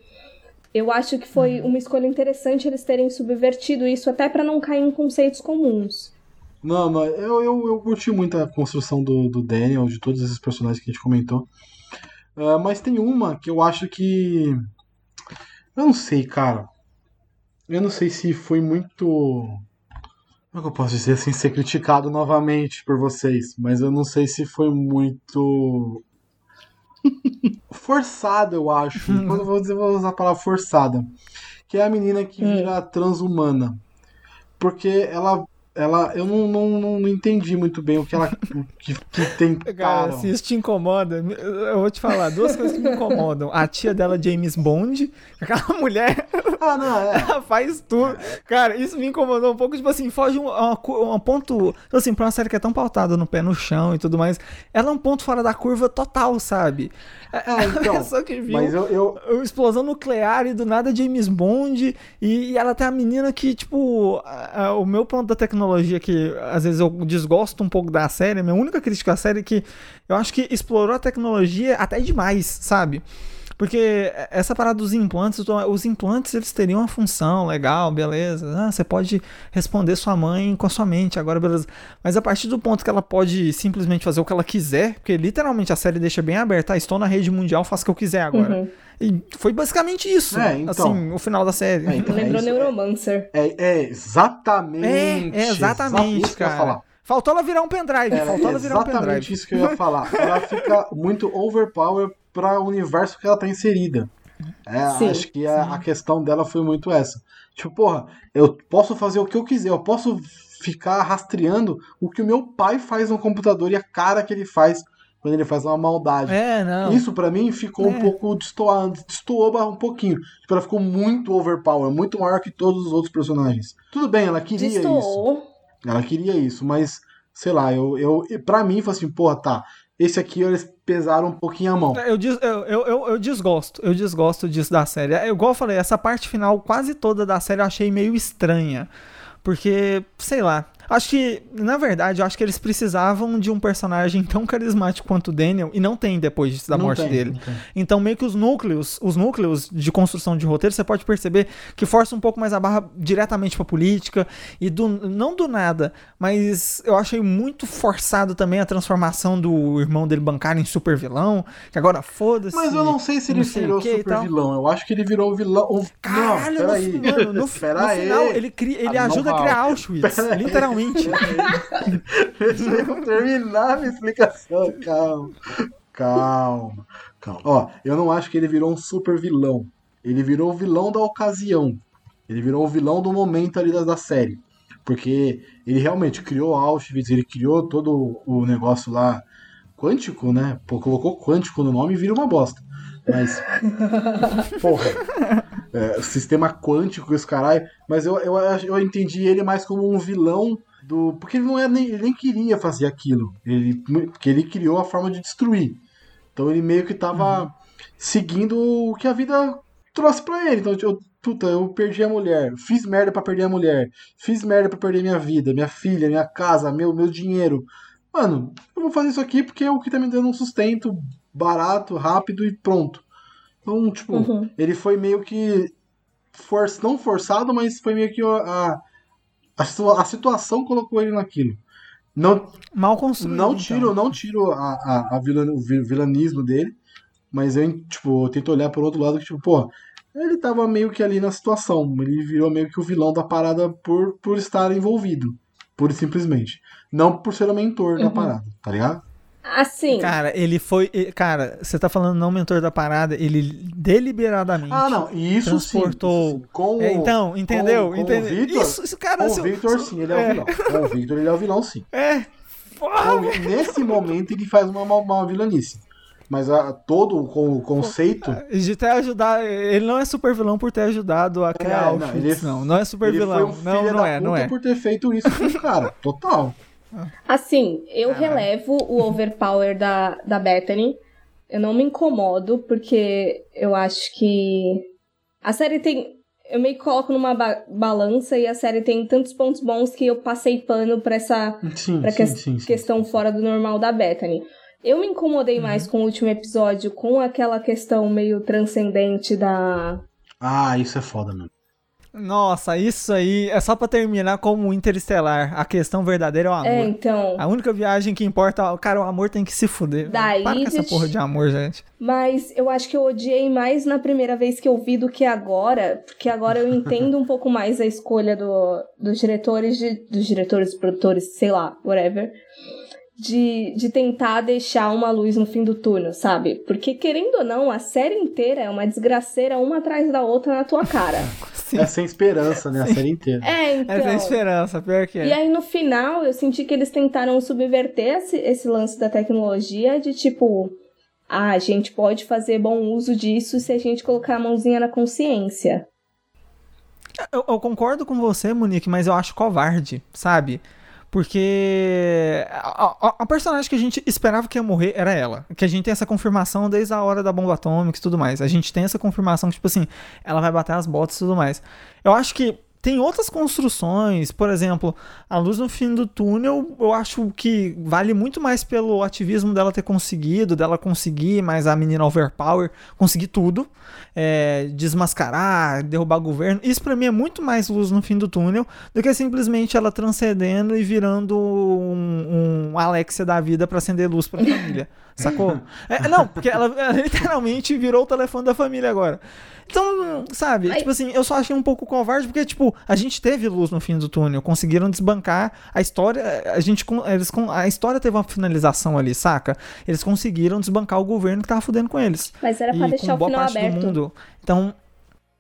eu acho que foi uhum. uma escolha interessante eles terem subvertido isso até para não cair em conceitos comuns. Não, não, eu, eu, eu curti muito a construção do, do Daniel, de todos esses personagens que a gente comentou. Uh, mas tem uma que eu acho que. Eu não sei, cara. Eu não sei se foi muito como é que eu posso dizer sem ser criticado novamente por vocês? Mas eu não sei se foi muito. forçado, eu acho. Quando eu vou dizer, vou usar a palavra forçada. Que é a menina que hum. vira transhumana. Porque ela ela eu não, não, não, entendi muito bem o que ela que, que tem cara se isso te incomoda eu vou te falar duas coisas que me incomodam. A tia dela James Bond aquela mulher ah não é. ela faz tudo. Cara isso me incomodou um pouco tipo assim foge um, um, um ponto tipo assim pra uma série que é tão pautada no pé no chão e tudo mais ela é um ponto fora da curva total sabe? É, é então, só que viu. mas eu, eu... explosão nuclear e do nada James Bond e, e ela tem a menina que tipo a, a, o meu ponto da tecnologia tecnologia que às vezes eu desgosto um pouco da série, minha única crítica à série é que eu acho que explorou a tecnologia até demais, sabe? Porque essa parada dos implantes, os implantes eles teriam uma função legal, beleza. Ah, você pode responder sua mãe com a sua mente, agora beleza. Mas a partir do ponto que ela pode simplesmente fazer o que ela quiser, porque literalmente a série deixa bem aberta, ah, estou na rede mundial, faço o que eu quiser agora. Uhum. E foi basicamente isso, é, então, assim, o final da série. É, então, Lembrou é Neuromancer. É, é, exatamente. É, é exatamente, cara. Faltou ela virar um pendrive. É, faltou ela virar um pendrive. Exatamente isso que eu ia falar. ela fica muito overpower para o universo que ela tá inserida. É, sim, acho que a, a, questão dela foi muito essa. Tipo, porra, eu posso fazer o que eu quiser, eu posso ficar rastreando o que o meu pai faz no computador e a cara que ele faz quando ele faz uma maldade. É, não. Isso pra mim ficou um É. pouco destoando, destoou um pouquinho. Tipo, ela ficou muito overpower, muito maior que todos os outros personagens. Tudo bem, ela queria isso. Destoou. Ela queria isso, mas sei lá, eu, eu para mim foi assim, porra, tá. Esse aqui eles pesaram um pouquinho a mão. Eu, eu, eu, eu, eu desgosto, eu desgosto disso da série. É, igual eu falei, essa parte final quase toda da série eu achei meio estranha. Porque, sei lá, acho que, na verdade, eu acho que eles precisavam de um personagem tão carismático quanto o Daniel, e não tem depois da Não morte tem, dele. Então, meio que os núcleos, os núcleos de construção de roteiro, você pode perceber que força um pouco mais a barra diretamente pra política e do, não do nada, mas eu achei muito forçado também a transformação do irmão dele bancário em super vilão, que agora foda-se. Mas eu não sei se ele sei virou super vilão. Eu acho que ele virou vilão. Caralho, não, peraí. mano, no, no final ele, cria, ele Ah, ajuda a criar. Auschwitz, Pera aí. Literalmente. Deixa eu terminar a minha explicação. Calma. Calma. Calma. Ó, eu não acho que ele virou um super vilão. Ele virou o vilão da ocasião. Ele virou o vilão do momento ali da, da série. Porque ele realmente criou Auschwitz, ele criou todo o negócio lá quântico, né? Pô, colocou quântico no nome e vira uma bosta. Mas. Porra. É, sistema quântico, esse caralho. Mas eu, eu, eu entendi ele mais como um vilão do. Porque ele não é nem, ele nem queria fazer aquilo. Ele, porque ele criou a forma de destruir. Então ele meio que tava seguindo o que a vida trouxe pra ele. Então, eu, puta, eu perdi a mulher. Fiz merda pra perder a mulher. Fiz merda pra perder minha vida, minha filha, minha casa, meu, meu dinheiro. Mano, eu vou fazer isso aqui porque é o que tá me dando um sustento barato, rápido e pronto. Então, tipo, Uhum. ele foi meio que for, não forçado, mas foi meio que a, a, situa- a situação colocou ele naquilo. Não, Mal construído. não então. tiro, não tiro a, a, a vilan- o vi- vilanismo dele, mas eu, tipo, eu tento olhar por outro lado que, tipo, pô, ele tava meio que ali na situação. Ele virou meio que o vilão da parada por, por estar envolvido. Pura e simplesmente. Não por ser o mentor da Uhum. parada, tá ligado? Assim, Cara, ele foi. Cara, você tá falando não mentor da parada, ele deliberadamente. Ah, não, e isso transportou- sim. Com, É, então, entendeu? com o entendeu? Victor- isso, isso, cara, com o Victor, sim, ele é, o vilão. Com o Victor, ele é o vilão, sim. É. Porra, Com- nesse momento, ele faz uma, uma, uma vilanice. Mas a, todo o conceito. De ter ajudado. Ele não é super vilão por ter ajudado a criar É, não, ele- não. Não é super ele vilão. foi um não, filho não da é, não é. por ter feito isso com o cara. Total. Assim, eu Caralho. relevo o overpower da, da Bethany. Eu não me incomodo, porque eu acho que a série tem. Eu meio que coloco numa ba- balança e a série tem tantos pontos bons que eu passei pano pra essa Sim, pra sim, que- sim. questão fora do normal da Bethany. Eu me incomodei Uhum. mais com o último episódio, com aquela questão meio transcendente da. Ah, isso é foda, mano. Nossa, isso aí é só pra terminar como Interestelar. A questão verdadeira é o amor. É, então. A única viagem que importa, cara, o amor tem que se fuder. Daí Para com essa porra de amor, gente. Mas eu acho que eu odiei mais na primeira vez que eu vi do que agora, porque agora eu entendo um pouco mais a escolha do, dos diretores, de, dos diretores, produtores, sei lá, whatever, de, de tentar deixar uma luz no fim do túnel, sabe? Porque, querendo ou não, a série inteira é uma desgraceira uma atrás da outra na tua cara. Sim. É sem esperança, né? A série inteira. É, então. É a esperança, pior que é. E aí, no final, eu senti que eles tentaram subverter esse, esse lance da tecnologia de tipo. Ah, a gente pode fazer bom uso disso se a gente colocar a mãozinha na consciência. Eu, eu concordo com você, Monique, mas eu acho covarde, sabe? Porque a, a- a personagem que a gente esperava que ia morrer era ela. Que a gente tem essa confirmação desde a hora da bomba atômica e tudo mais. A gente tem essa confirmação que, tipo assim, ela vai bater as botas e tudo mais. Eu acho que tem outras construções, por exemplo, a luz no fim do túnel, eu acho que vale muito mais pelo ativismo dela ter conseguido, dela conseguir, mais a menina overpower, conseguir tudo, é, desmascarar, derrubar governo. Isso pra mim é muito mais luz no fim do túnel do que simplesmente ela transcendendo e virando um, um Alexia da vida pra acender luz pra família. Sacou? É, não, porque ela, ela literalmente virou o telefone da família agora. Então, sabe, Ai. tipo assim, eu só achei um pouco covarde porque, tipo, a gente teve luz no fim do túnel, conseguiram desbancar a história, a gente, eles, a história teve uma finalização ali, saca? Eles conseguiram desbancar o governo que tava fudendo com eles. Mas era pra e deixar com o boa final parte aberto. do mundo. Então,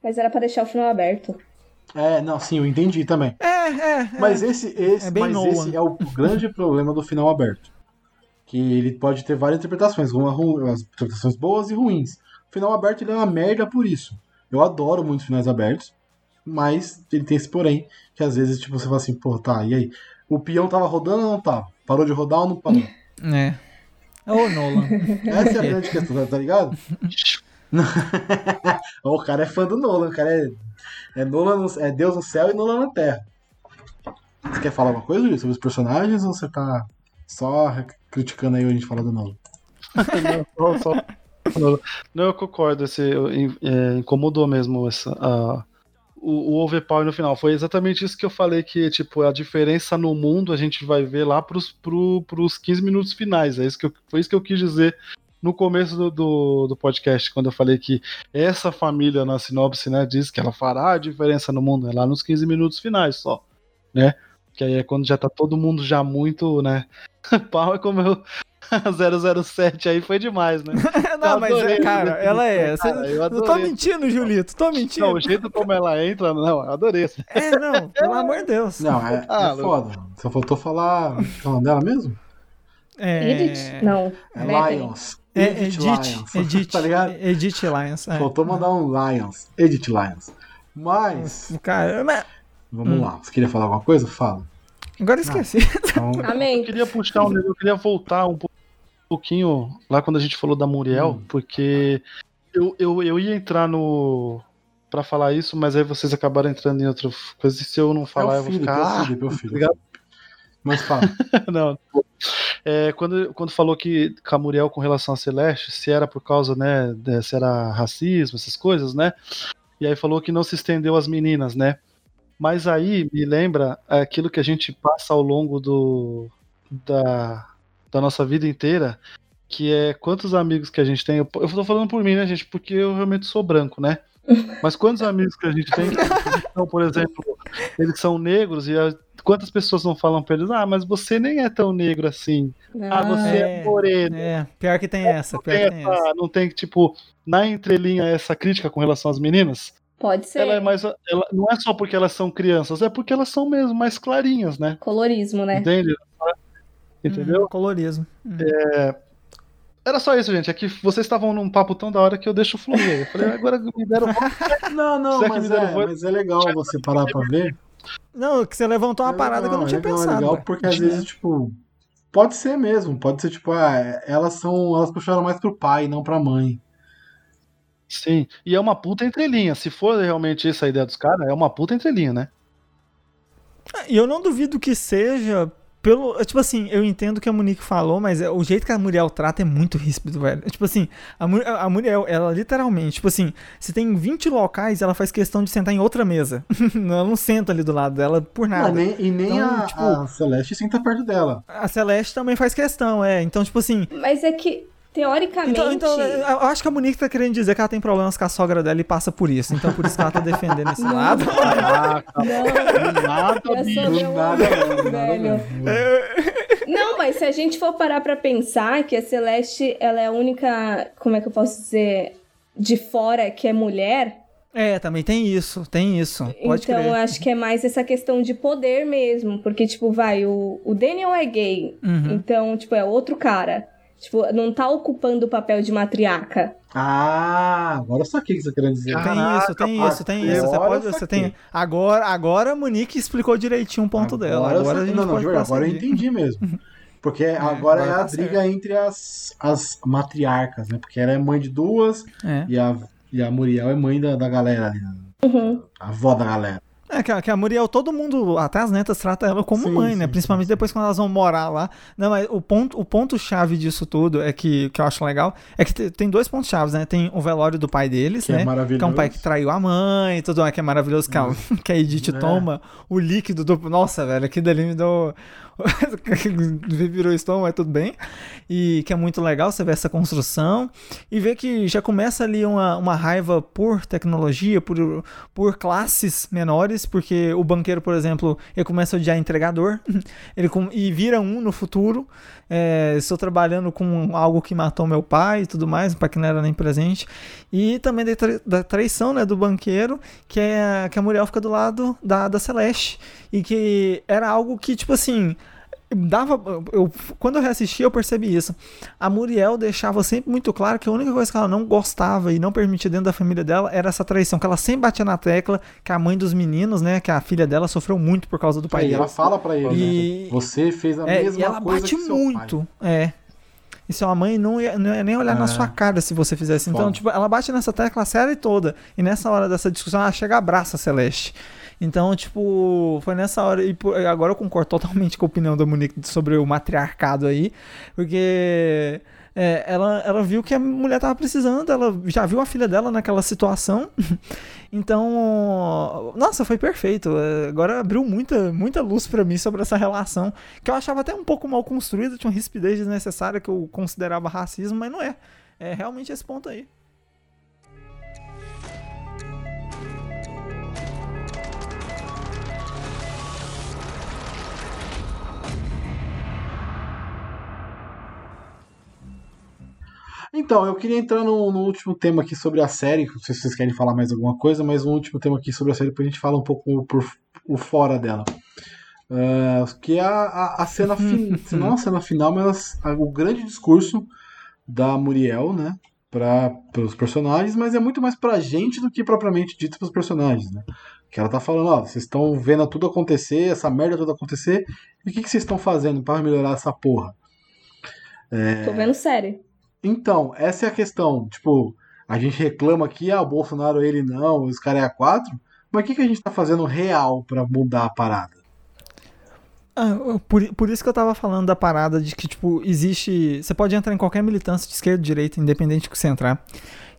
Mas era pra deixar o final aberto. É, não, sim, eu entendi também. é, é, é. Mas esse, esse, É bem mas Nolan. esse é o grande problema do final aberto. Que ele pode ter várias interpretações, uma interpretações boas e ruins. Final aberto ele é uma merda por isso. Eu adoro muito finais abertos, mas ele tem esse porém, que às vezes tipo, você fala assim, pô, tá, e aí? O peão tava rodando ou não tava? Parou de rodar ou não parou? É. Ô, Nolan. Essa é a grande questão, tá- ligado? o cara é fã do Nolan, o cara é, é, Nolan no- é Deus no céu e Nolan na terra. Você quer falar alguma coisa sobre os personagens ou você tá só criticando aí a gente falar do Nolan? Não, só- só- não, eu concordo. Esse, é, incomodou mesmo essa, a- o, o overpower no final. Foi exatamente isso que eu falei, que tipo, a diferença no mundo a gente vai ver lá pros, pro, pros 15 minutos finais. É isso que eu, foi isso que eu quis dizer no começo do, do, do podcast, quando eu falei que essa família na sinopse né, diz que ela fará a diferença no mundo, é lá nos 15 minutos finais só, né? Que aí é quando já tá todo mundo já muito, né? Pau é como eu. 007 aí foi demais, né? Não, mas, é, cara, ela é. Você- cara, eu não tô mentindo, Julito. Tô mentindo. Não, o jeito como ela entra, não, eu adorei. É, não, pelo amor de Deus. Não, é, Ah, é foda. Só faltou falar o nome dela mesmo? É, Edith? Não. É. Lions. É Edith Edith. Lyons. Edith. tá ligado? Edith Lyons. É. Faltou mandar um Lions. Edith Lions. Mas, Cara, mas- vamos Hum. lá. Você queria falar alguma coisa? Fala. agora eu esqueci. Então, Eu Amém. queria puxar um, eu queria voltar um pou- pouquinho lá quando a gente falou da Muriel, Hum. porque eu, eu, eu ia entrar no pra falar isso, mas aí vocês acabaram entrando em outra coisa e se eu não falar é eu o vou ficar o ah, Felipe, é o Felipe. obrigado. Mas fala. não. É, quando, quando falou que com a Muriel com relação a Celeste, se era por causa, né, de- se era racismo, essas coisas, né? E aí falou que não se estendeu às meninas, né? Mas aí me lembra aquilo que a gente passa ao longo do, da, da nossa vida inteira, que é quantos amigos que a gente tem. Eu, eu tô falando por mim, né, gente? Porque eu realmente sou branco, né? Mas quantos amigos que a gente tem, que são, por exemplo, eles são negros e a- quantas pessoas não falam pra eles, ah, mas você nem é tão negro assim. Ah, você é, É, moreno. É, pior que tem essa, Não pior tem, que tem essa. essa, não tem, tipo, na entrelinha essa crítica com relação às meninas? Pode ser. Ela é mais. Ela, não é só porque elas são crianças, é porque elas são mesmo mais clarinhas, né? Colorismo, né? Entende? Entendeu? Hum, colorismo. Hum. Era só isso, gente. É que vocês estavam num papo tão da hora que eu deixo fluir. Eu falei, agora me deram. Não, não, mas me deram é, voz? mas é legal você parar pra ver. Não, que você levantou uma É parada que eu não legal, tinha é legal, pensado. É legal porque às vezes, tipo, pode ser mesmo. Pode ser, tipo, ah, elas são. Elas puxaram mais pro pai, não pra mãe. Sim. E é uma puta entrelinha. Se for realmente essa a ideia dos caras, é uma puta entrelinha, né? E eu não duvido que seja pelo. Tipo assim, eu entendo o que a Monique falou, mas é- o jeito que a Muriel trata é muito ríspido, velho. Tipo assim, a, a Muriel, ela literalmente, tipo assim, se tem 20 locais, ela faz questão de sentar em outra mesa. ela não senta ali do lado dela por Não, nada. nem- e nem Então, a, tipo- a Celeste senta perto dela. A Celeste também faz questão, é. Então, tipo assim. Mas é que, teoricamente. Então, então, eu acho que a Monique tá querendo dizer que ela tem problemas com a sogra dela e passa por isso. Então, por isso que ela tá defendendo esse lado. Caraca, Não, nada, eu meu nada, não, nada, velho. não. Não, mas se a gente for parar pra pensar que a Celeste, ela é a única, como é que eu posso dizer, de fora que é mulher, É, também tem isso, tem isso. Pode então eu crer. acho que é mais essa questão de poder mesmo, porque, tipo, vai, o, o Daniel é gay, Uhum. então, tipo, é outro cara. Tipo, não tá ocupando o papel de matriarca. Ah, agora eu saquei o que você querendo dizer. Tem Caraca, isso, tem isso, tem isso. Você agora pode, eu você tem. Agora, agora a Monique explicou direitinho o ponto dela. eu Agora a saquei. gente não, não, pode verdade, agora eu entendi mesmo. Porque agora agora é a tá briga entre as, as matriarcas, né? Porque ela é mãe de duas É. e a, e a Muriel é mãe da, da galera ali. né? Uhum. A avó da galera. É, que a, que a Muriel, todo mundo, até as netas, trata ela como Sim, mãe, né? sim, Principalmente sim, depois quando elas vão morar lá. Não, mas o ponto, o ponto chave disso tudo é que, que eu acho legal é que te- tem dois pontos chaves, né? Tem o velório do pai deles, Que né? é maravilhoso. Que é um pai que traiu a mãe e tudo mais, que é maravilhoso, que a, que a Edith É. toma o líquido do. Nossa, velho, aquilo dali me deu. virou estômago, mas tudo bem. E que é muito legal você ver essa construção e ver que já começa ali uma, uma raiva por tecnologia, por, por classes menores, porque o banqueiro, por exemplo, ele começa a odiar entregador ele com, e vira um no futuro. É, estou trabalhando com algo que matou meu pai e tudo mais, para que não era nem presente. E também da, tra- da traição né, do banqueiro, que é que a Muriel fica do lado da, da Celeste. E que era algo que, tipo assim. dava. Eu, quando eu reassisti, eu percebi isso. A Muriel deixava sempre muito claro que a única coisa que ela não gostava e não permitia dentro da família dela era essa traição. Que ela sempre batia na tecla que a mãe dos meninos, né? Que a filha dela sofreu muito por causa do pai E dela. ela fala pra ele, E- né? Você fez a É, mesma e ela coisa bate muito. pai. É. E sua mãe não ia, não ia nem olhar na É. sua cara se você fizesse. Então, Foda. tipo, ela bate nessa tecla a série toda. E nessa hora dessa discussão, ela chega e abraça a Celeste. Então, tipo, foi nessa hora. E agora eu concordo totalmente com a opinião da Monique sobre o matriarcado aí. Porque. É, ela, ela viu que a mulher tava precisando, ela já viu a filha dela naquela situação. Então, nossa, foi perfeito. É, Agora abriu muita, muita luz pra mim sobre essa relação, que eu achava até um pouco mal construída, tinha uma rispidez desnecessária que eu considerava racismo, mas não é. É realmente esse ponto aí. Então, eu queria entrar no, no último tema aqui sobre a série. Não sei se vocês querem falar mais alguma coisa, mas um último tema aqui sobre a série, depois a gente fala um pouco por, por fora dela. Ah, que é a, a, a cena final. não a cena final, mas a- o grande discurso da Muriel, né? Para os personagens, mas é muito mais pra gente do que propriamente dito pros personagens, né? Que ela tá falando, ó, vocês estão vendo tudo acontecer, essa merda toda acontecer, e o que, que vocês estão fazendo para melhorar essa porra? Tô vendo série. Então, essa é a questão. Tipo, a gente reclama aqui, ah, o Bolsonaro ele não, os caras é a quatro. Mas o que, que a gente tá fazendo real pra mudar a parada? Ah, por, por isso que eu tava falando da parada de que, tipo, existe. Você pode entrar em qualquer militância de esquerda, direita, independente que você entrar.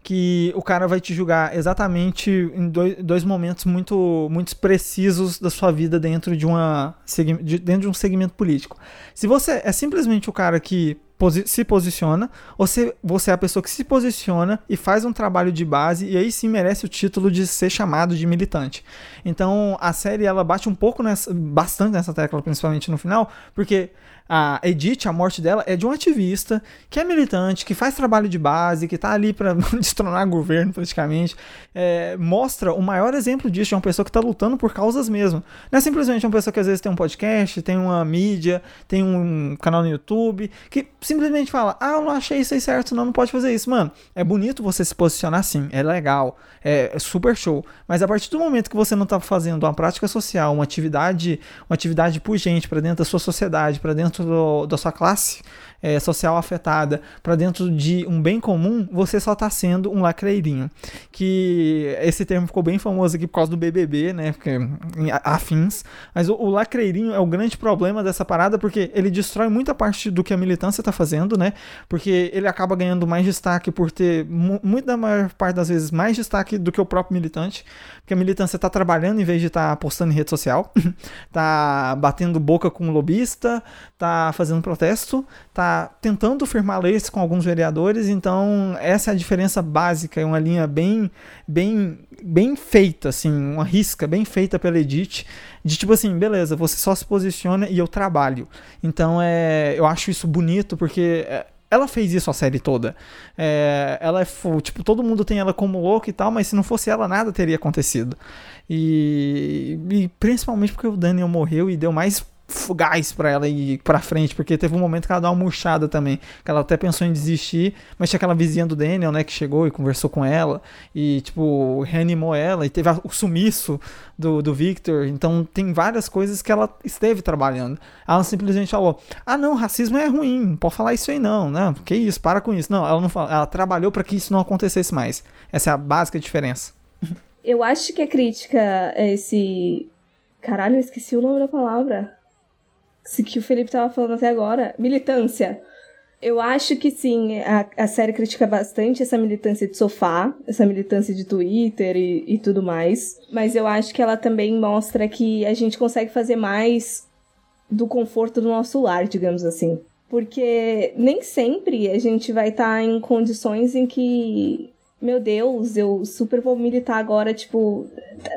Que o cara vai te julgar exatamente em dois, dois momentos muito, muito precisos da sua vida dentro de, uma, de- dentro de um segmento político. Se você é simplesmente o cara que posi- se posiciona, ou se você é a pessoa que se posiciona e faz um trabalho de base, e aí sim merece o título de ser chamado de militante. Então a série ela bate um pouco nessa, bastante nessa tecla, principalmente no final, porque a Edith, a morte dela, é de um ativista que é militante, que faz trabalho de base, que tá ali pra destronar governo praticamente. É, mostra o maior exemplo disso de uma pessoa que tá lutando por causas mesmo. Não é simplesmente uma pessoa que às vezes tem um podcast, tem uma mídia, tem um canal no YouTube, que simplesmente fala: Ah, eu não achei isso aí certo, não, não pode fazer isso. Mano, é bonito você se posicionar assim, é legal, é, é super show. Mas a partir do momento que você não tá fazendo uma prática social, uma atividade, uma atividade pujante para dentro da sua sociedade, para dentro do- da sua classe é, social afetada, para dentro de um bem comum, você só tá sendo um lacreirinho. Que esse termo ficou bem famoso aqui por causa do BBB, né? Porque, afins. Mas o, o lacreirinho é o grande problema dessa parada, porque ele destrói muita parte do que a militância tá fazendo, né? Porque ele acaba ganhando mais destaque por ter, mu- muito da maior parte das vezes, mais destaque do que o próprio militante. Porque a militância tá trabalhando em vez de estar postando em rede social, tá batendo boca com o lobista, tá fazendo protesto, tá tentando firmar leis com alguns vereadores, então essa é a diferença básica, é uma linha bem bem bem feita assim, uma risca bem feita pela Edith, de tipo assim, beleza, você só se posiciona e eu trabalho. Então é, eu acho isso bonito porque é, ela fez isso a série toda. É, ela é, tipo, todo mundo tem ela como louca e tal, mas se não fosse ela, nada teria acontecido. E, e principalmente porque o Daniel morreu e deu mais gás pra ela ir pra frente, porque teve um momento que ela deu uma murchada também, que ela até pensou em desistir, mas tinha aquela vizinha do Daniel, né, que chegou e conversou com ela, e, tipo, reanimou ela, e teve o sumiço do, do Victor, então tem várias coisas que ela esteve trabalhando. Ela simplesmente falou, ah não, racismo é ruim, não pode falar isso aí não, não, que isso, para com isso. Não, ela não fala, ela trabalhou pra que isso não acontecesse mais. Essa é a básica diferença. Eu acho que a crítica a esse. Caralho, eu esqueci o nome da palavra. Que o Felipe tava falando até agora. Militância. Eu acho que sim, a, a série critica bastante essa militância de sofá, essa militância de Twitter e, e tudo mais. Mas eu acho que ela também mostra que a gente consegue fazer mais do conforto do nosso lar, digamos assim. Porque nem sempre a gente vai estar em condições em que, meu Deus, eu super vou militar agora, tipo,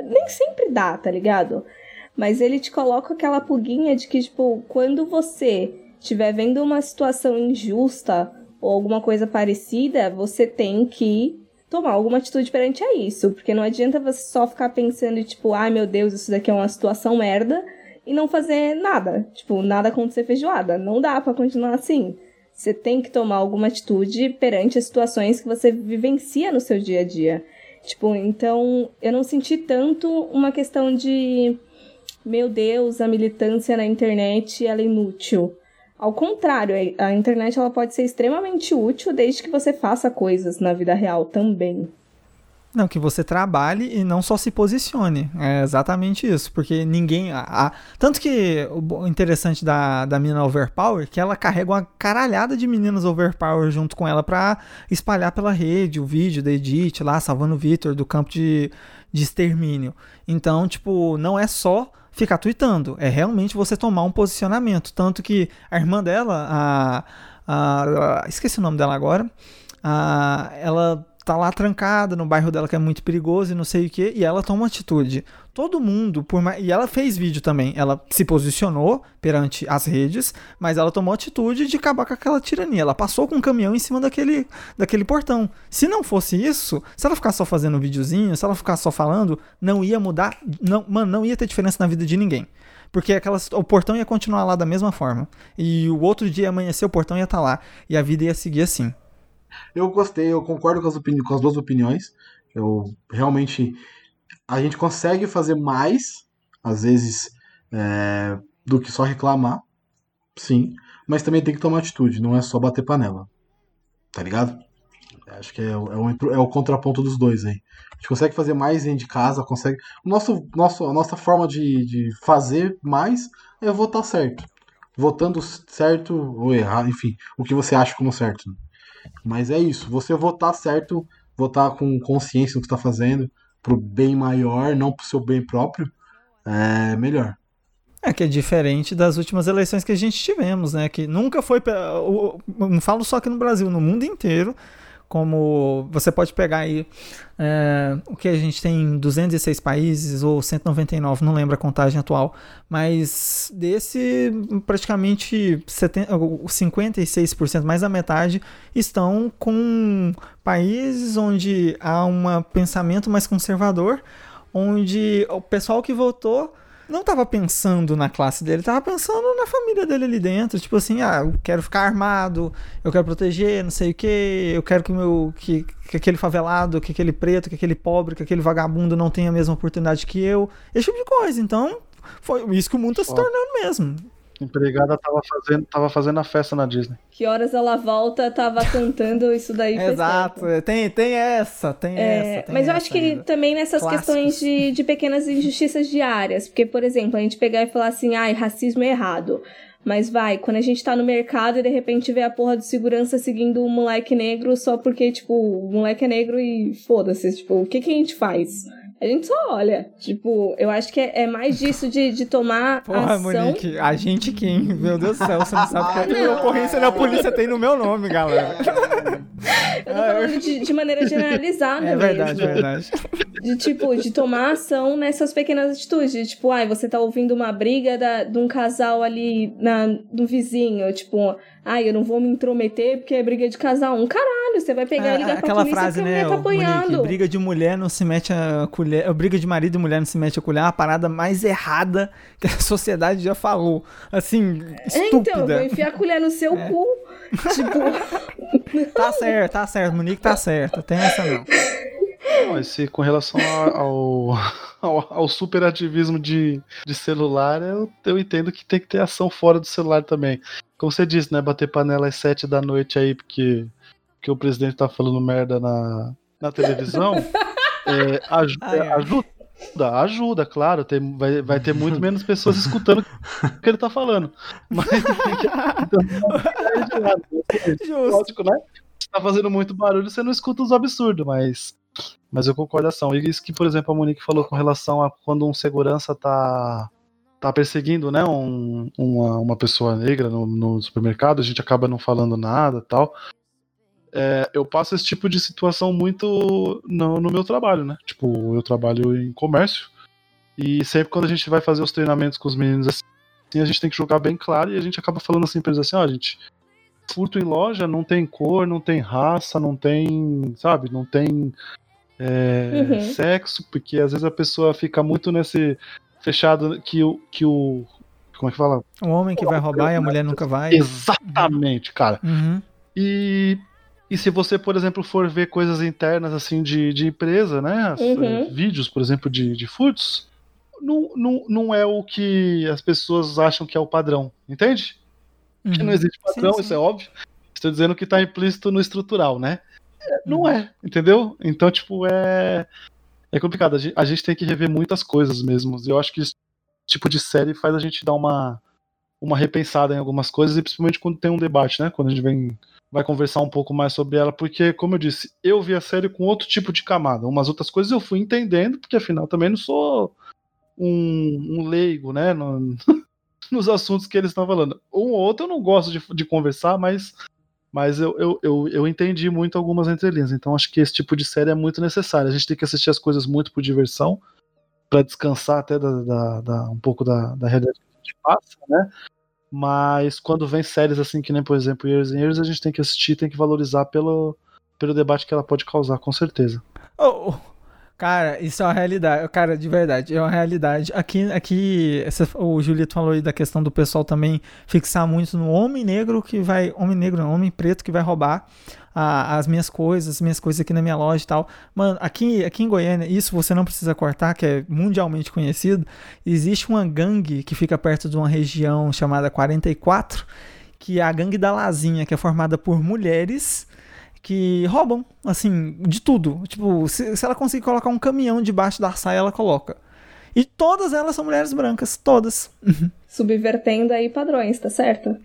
nem sempre dá, tá ligado? Mas ele te coloca aquela pulguinha de que, tipo, quando você estiver vendo uma situação injusta ou alguma coisa parecida, você tem que tomar alguma atitude perante a isso. Porque não adianta você só ficar pensando, tipo, ai meu Deus, isso daqui é uma situação merda. e não fazer nada. Tipo, nada acontecer feijoada. Não dá para continuar assim. Você tem que tomar alguma atitude perante as situações que você vivencia no seu dia a dia. Tipo, então eu não senti tanto uma questão de meu Deus, a militância na internet ela é inútil. Ao contrário, a internet ela pode ser extremamente útil desde que você faça coisas na vida real também. Não, que você trabalhe e não só se posicione. É exatamente isso. Porque ninguém. A, a, tanto que o interessante da, da menina Overpower é que ela carrega uma caralhada de meninas Overpower junto com ela pra espalhar pela rede o vídeo da Edith lá, salvando o Victor do campo de, de extermínio. Então, tipo, não é só ficar tweetando, é realmente você tomar um posicionamento. Tanto que a irmã dela, a. a, a esqueci o nome dela agora. A, ela tá lá trancada no bairro dela que é muito perigoso e não sei o que, e ela toma atitude. Todo mundo, por mais... e ela fez vídeo também, ela se posicionou perante as redes, mas ela tomou atitude de acabar com aquela tirania. Ela passou com um caminhão em cima daquele, daquele portão. Se não fosse isso, se ela ficar só fazendo um videozinho, se ela ficar só falando, não ia mudar, não, mano, não ia ter diferença na vida de ninguém. Porque aquelas, o portão ia continuar lá da mesma forma. E o outro dia amanhecer, o portão ia estar tá lá. E a vida ia seguir assim. Eu gostei, eu concordo com as, com as duas opiniões. Eu realmente. A gente consegue fazer mais, às vezes, é, do que só reclamar. Sim. Mas também tem que tomar atitude, não é só bater panela. Tá ligado? Acho que é, o, é, o, é o contraponto dos dois aí. A gente consegue fazer mais dentro de casa, consegue. Nosso, nosso, a nossa forma de, de fazer mais é votar certo. Votando certo ou errado, enfim, o que você acha como certo. Mas é isso, você votar certo, votar com consciência no que está fazendo, pro bem maior, não pro seu bem próprio, é melhor. É que é diferente das últimas eleições que a gente tivemos, né? Que nunca foi. Não falo só aqui no Brasil, no mundo inteiro como você pode pegar aí é, o que a gente tem em 206 países ou 199, não lembro a contagem atual, mas desse praticamente 70, 56%, mais da metade, estão com países onde há um pensamento mais conservador, onde o pessoal que votou não estava pensando na classe dele, estava pensando na família dele ali dentro. Tipo assim, ah, eu quero ficar armado, eu quero proteger, não sei o que, eu quero que, meu, que, que aquele favelado, que aquele preto, que aquele pobre, que aquele vagabundo não tenha a mesma oportunidade que eu. Esse tipo de coisa. Então, foi isso que o mundo está se tornando mesmo. A empregada tava fazendo, tava fazendo a festa na Disney. Que horas ela volta, tava cantando isso daí. Exato, tem, tem essa, tem é, essa. Tem mas eu acho que também nessas Clássicos. questões de, de pequenas injustiças diárias. Porque, por exemplo, a gente pegar e falar assim, ai, racismo é errado. Mas vai, quando a gente tá no mercado e de repente vê a porra do segurança seguindo um moleque negro só porque, tipo, o moleque é negro e foda-se, tipo, o que que a gente faz? A gente só olha. Tipo, eu acho que é, é mais disso de, de tomar Porra, ação. Monique, a gente quem? Meu Deus do céu, você não sabe quanta não. ocorrência da polícia tem no meu nome, galera. Eu tô falando de, de maneira generalizada É verdade, mesmo. verdade. De tipo, de tomar ação nessas pequenas atitudes. De, tipo, ai, você tá ouvindo uma briga da, de um casal ali na, do vizinho. Tipo, ai, eu não vou me intrometer porque é briga de casal. Um caralho, você vai pegar é, e ligar aquela pra frase, né, tá apanhando. Monique, briga de mulher não se mete a colher, briga de marido e mulher não se mete a colher, é a parada mais errada que a sociedade já falou. Assim, estúpida. Então, eu vou enfiar a colher no seu é. cu. tipo... tá certo, tá certo, Monique tá certa, tem essa não. Mas se com relação ao, ao, ao superativismo de, de celular, eu, eu entendo que tem que ter ação fora do celular também. Como você disse, né? Bater panela às sete da noite aí, porque, porque o presidente tá falando merda na, na televisão. é, ajuda, ai, ai. ajuda, ajuda, claro. Tem, vai, vai ter muito menos pessoas escutando o que ele tá falando. Mas tem que. Então, lógico, né? Você tá fazendo muito barulho, você não escuta os absurdos, mas. Mas eu concordo ação. E isso que, por exemplo, a Monique falou com relação a quando um segurança tá tá perseguindo, né, um, uma, uma pessoa negra no, no, supermercado, a gente acaba não falando nada tal. É, eu passo esse tipo de situação muito no, no meu trabalho, né? Tipo, eu trabalho em comércio e sempre quando a gente vai fazer os treinamentos com os meninos assim, a gente tem que jogar bem claro e a gente acaba falando assim pra eles assim, ó, oh, gente, furto em loja não tem cor, não tem raça, não tem, sabe, não tem é, uhum. sexo, porque às vezes a pessoa fica muito nesse fechado que o, que o, Como é que fala? O homem que vai roubar e a mulher nunca vai. Exatamente, cara. Uhum. E, e se você, por exemplo, for ver coisas internas assim de, de empresa, né? As- Uhum. Vídeos, por exemplo, de, de foods, não, não, não é o que as pessoas acham que é o padrão, entende? Que não Uhum. existe padrão, Sim, sim. isso é óbvio. Estou dizendo que está implícito no estrutural, né? Não é, entendeu? Então, tipo, é. É complicado. A gente, a gente tem que rever muitas coisas mesmo. E eu acho que esse tipo de série faz a gente dar uma, uma repensada em algumas coisas, e principalmente quando tem um debate, né? Quando a gente vem, vai conversar um pouco mais sobre ela, porque, como eu disse, eu vi a série com outro tipo de camada. Umas outras coisas eu fui entendendo, porque afinal também não sou um, um leigo, né? no- nos assuntos que eles estão falando. Um ou outro eu não gosto de, de conversar, mas, mas eu, eu, eu, eu entendi muito algumas entrelinhas. Então acho que esse tipo de série é muito necessário. A gente tem que assistir as coisas muito por diversão, para descansar até da, da- da- um pouco da, da realidade que a gente passa, né? Mas quando vem séries assim, que nem, por exemplo, Years and Years, a gente tem que assistir, tem que valorizar pelo, pelo debate que ela pode causar, com certeza. Oh. Cara, isso é uma realidade. Cara, de verdade, é uma realidade. Aqui, aqui essa- o Julito falou aí da questão do pessoal também fixar muito no homem negro que vai. Homem negro, não, homem preto que vai roubar a- as minhas coisas, as minhas coisas aqui na minha loja e tal. Mano, aqui, aqui em Goiânia, isso você não precisa cortar, que é mundialmente conhecido. Existe uma gangue que fica perto de uma região chamada 44, que é a gangue da Lazinha, que é formada por mulheres que roubam, assim, de tudo. Tipo, se, se ela conseguir colocar um caminhão debaixo da saia, ela coloca. E todas elas são mulheres brancas, todas. Subvertendo aí padrões, tá certo?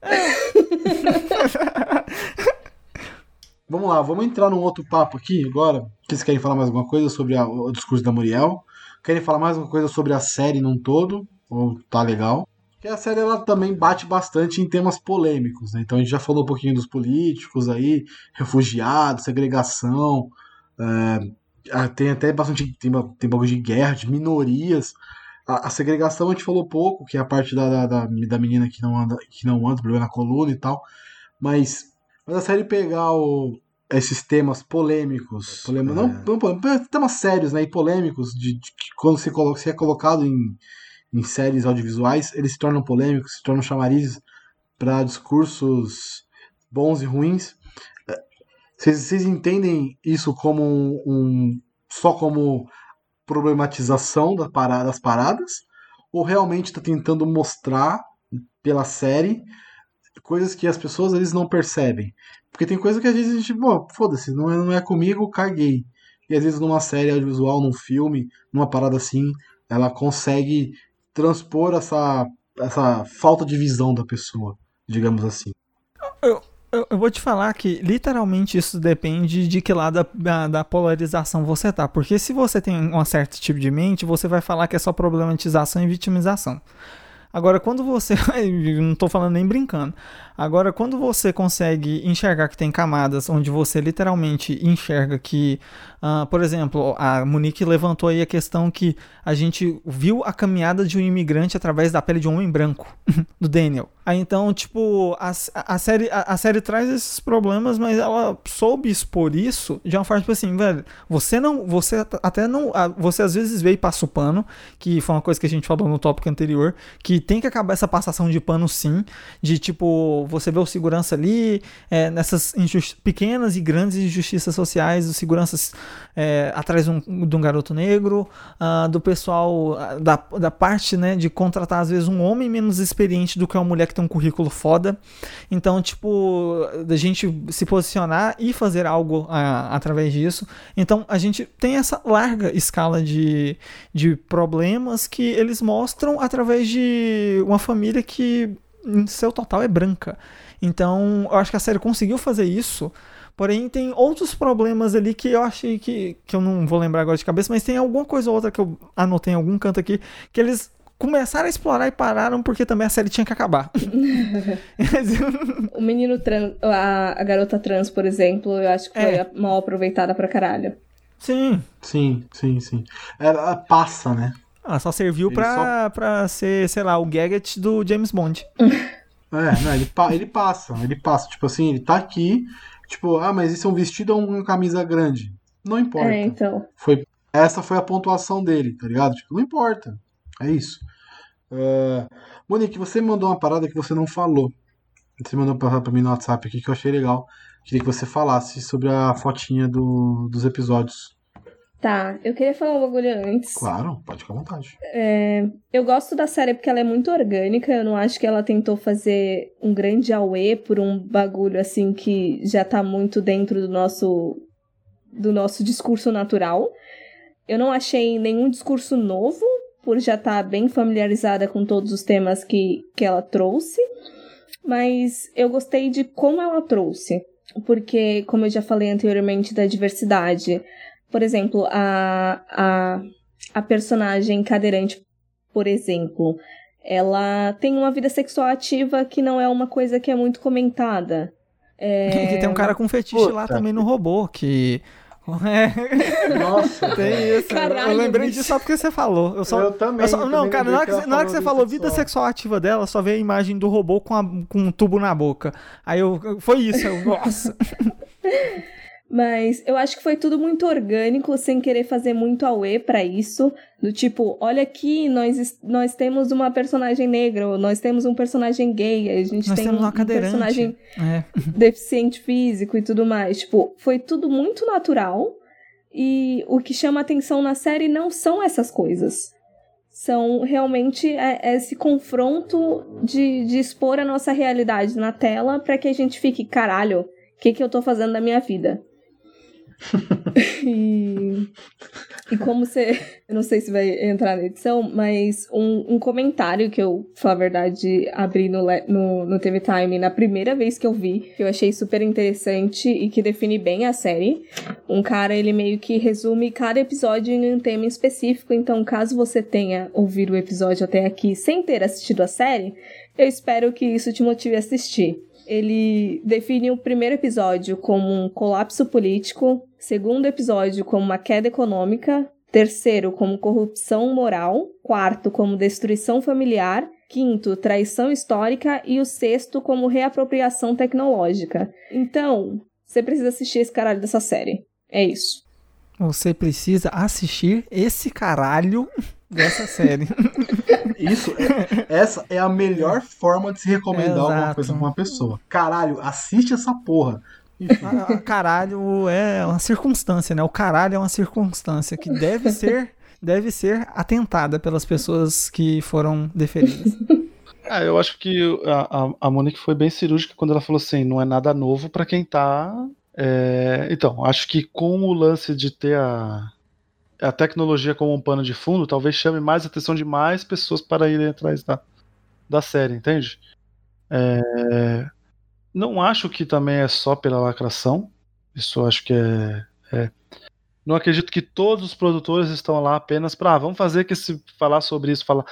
Vamos lá, vamos entrar num outro papo aqui agora. Vocês querem falar mais alguma coisa sobre a- o discurso da Muriel? Querem falar mais alguma coisa sobre a série num todo? Ou tá legal? Porque a série ela também bate bastante em temas polêmicos, né? Então a gente já falou um pouquinho dos políticos aí, refugiados, segregação. é, tem até bastante. Tem, tem bagulho de guerra, de minorias. A, a segregação a gente falou pouco, que é a parte da, da, da, menina que não anda, que não anda, problema na coluna e tal. Mas mas a série pegar o- esses temas polêmicos, polêmico, É. não, não temas sérios né, e polêmicos, de, de que quando se, coloca, se é colocado em, em séries audiovisuais, eles se tornam polêmicos, se tornam chamarizes para discursos bons e ruins. Vocês entendem isso como um, um- só como problematização das paradas? Ou realmente está tentando mostrar pela série coisas que as pessoas eles não percebem. Porque tem coisa que às vezes a gente, pô, foda-se, não é, não é comigo, caguei. E às vezes numa série audiovisual, num filme, numa parada assim, ela consegue transpor essa, essa falta de visão da pessoa, digamos assim. Eu, eu vou te falar que literalmente isso depende de que lado da, da polarização você tá. Porque se você tem um certo tipo de mente, você vai falar que é só problematização e vitimização. Agora, quando você. não tô falando nem brincando. Agora, quando você consegue enxergar que tem camadas onde você literalmente enxerga que, ah, por exemplo, a Monique levantou aí a questão que a gente viu a caminhada de um imigrante através da pele de um homem branco, do Daniel. Aí então, tipo, a, a, série, a, a série traz esses problemas, mas ela soube expor isso de uma forma tipo assim, velho, você não. Você até não. Você às vezes veio e passa o pano, que foi uma coisa que a gente falou no tópico anterior, que tem que acabar essa passação de pano sim, de tipo, você vê o segurança ali, é, nessas pequenas e grandes injustiças sociais, os seguranças é, atrás de um, de um garoto negro, ah, do pessoal, ah, da, da parte, né, de contratar às vezes um homem menos experiente do que uma mulher que tem um currículo foda. Então, tipo, da gente se posicionar e fazer algo ah, através disso. Então, a gente tem essa larga escala de, de problemas que eles mostram através de uma família que, em seu total, é branca. Então, eu acho que a série conseguiu fazer isso. Porém, tem outros problemas ali que eu achei que, que eu não vou lembrar agora de cabeça, mas tem alguma coisa ou outra que eu anotei em algum canto aqui que eles começaram a explorar e pararam porque também a série tinha que acabar. O menino trans, a, a garota trans, por exemplo, eu acho que foi É. mal aproveitada pra caralho. Sim. Sim, sim, sim. Ela passa, né? Ela só serviu Ele pra, pra ser, sei lá, o gadget do James Bond. É, não, ele, pa- ele passa, ele passa. Tipo assim, ele tá aqui, tipo, ah, mas isso é um vestido ou uma camisa grande? Não importa. É, então. Foi, essa foi a pontuação dele, tá ligado? Tipo, não importa. É isso. Uh, Monique, você me mandou uma parada que você não falou. Você mandou pra, pra mim no WhatsApp aqui que eu achei legal. Queria que você falasse sobre a fotinha do, dos episódios. Tá, eu queria falar um bagulho antes. Claro, pode ficar à vontade. É, eu gosto da série porque ela é muito orgânica. Eu não acho que ela tentou fazer um grande auê por um bagulho assim que já tá muito dentro do nosso do nosso discurso natural. Eu não achei nenhum discurso novo, por já estar tá bem familiarizada com todos os temas que, que ela trouxe. Mas eu gostei de como ela trouxe. Porque, como eu já falei anteriormente, da diversidade. Por exemplo, a, a, a personagem cadeirante, por exemplo, ela tem uma vida sexual ativa que não é uma coisa que é muito comentada. É... Que tem um cara com fetiche Puta. lá também no robô, que é. Nossa, tem isso. Caralho, eu lembrei bicho. disso só porque você falou. Eu, só, eu também. Eu só, não, também cara, na hora que, que, na hora que você falou vida sexual ativa dela, só veio a imagem do robô com, a, com um tubo na boca. Aí eu. Foi isso, eu, nossa. Mas eu acho que foi tudo muito orgânico, sem querer fazer muito auê para isso. Do tipo, olha aqui, nós, nós temos uma personagem negra, ou nós temos um personagem gay, a gente nós tem um personagem é. deficiente físico e tudo mais. Tipo, foi tudo muito natural. E o que chama atenção na série não são essas coisas. São realmente é, esse confronto de, de expor a nossa realidade na tela para que a gente fique, caralho, o que, que eu tô fazendo da minha vida? e, e como você. Eu não sei se vai entrar na edição, mas um, um comentário que eu, falar a verdade, abri no, no, no TV Time na primeira vez que eu vi, que eu achei super interessante e que define bem a série. Um cara, ele meio que resume cada episódio em um tema específico, então caso você tenha ouvido o episódio até aqui sem ter assistido a série, eu espero que isso te motive a assistir. Ele define o primeiro episódio como um colapso político, segundo episódio como uma queda econômica, terceiro como corrupção moral, quarto como destruição familiar, quinto traição histórica e o sexto como reapropriação tecnológica. Então, você precisa assistir esse caralho dessa série. É isso. Você precisa assistir esse caralho dessa série. Isso, é, essa é a melhor forma de se recomendar Exato. alguma coisa pra uma pessoa. Caralho, assiste essa porra. Ah, caralho é uma circunstância, né? O caralho é uma circunstância que deve ser, deve ser atentada pelas pessoas que foram deferidas. Ah, eu acho que a, a, a Monique foi bem cirúrgica quando ela falou assim: não é nada novo para quem tá. É... Então, acho que com o lance de ter a, a tecnologia como um pano de fundo, talvez chame mais a atenção de mais pessoas para irem atrás da, da série, entende? É, não acho que também é só pela lacração. Isso acho que é, é. Não acredito que todos os produtores estão lá apenas para ah, vamos fazer que se falar sobre isso, falar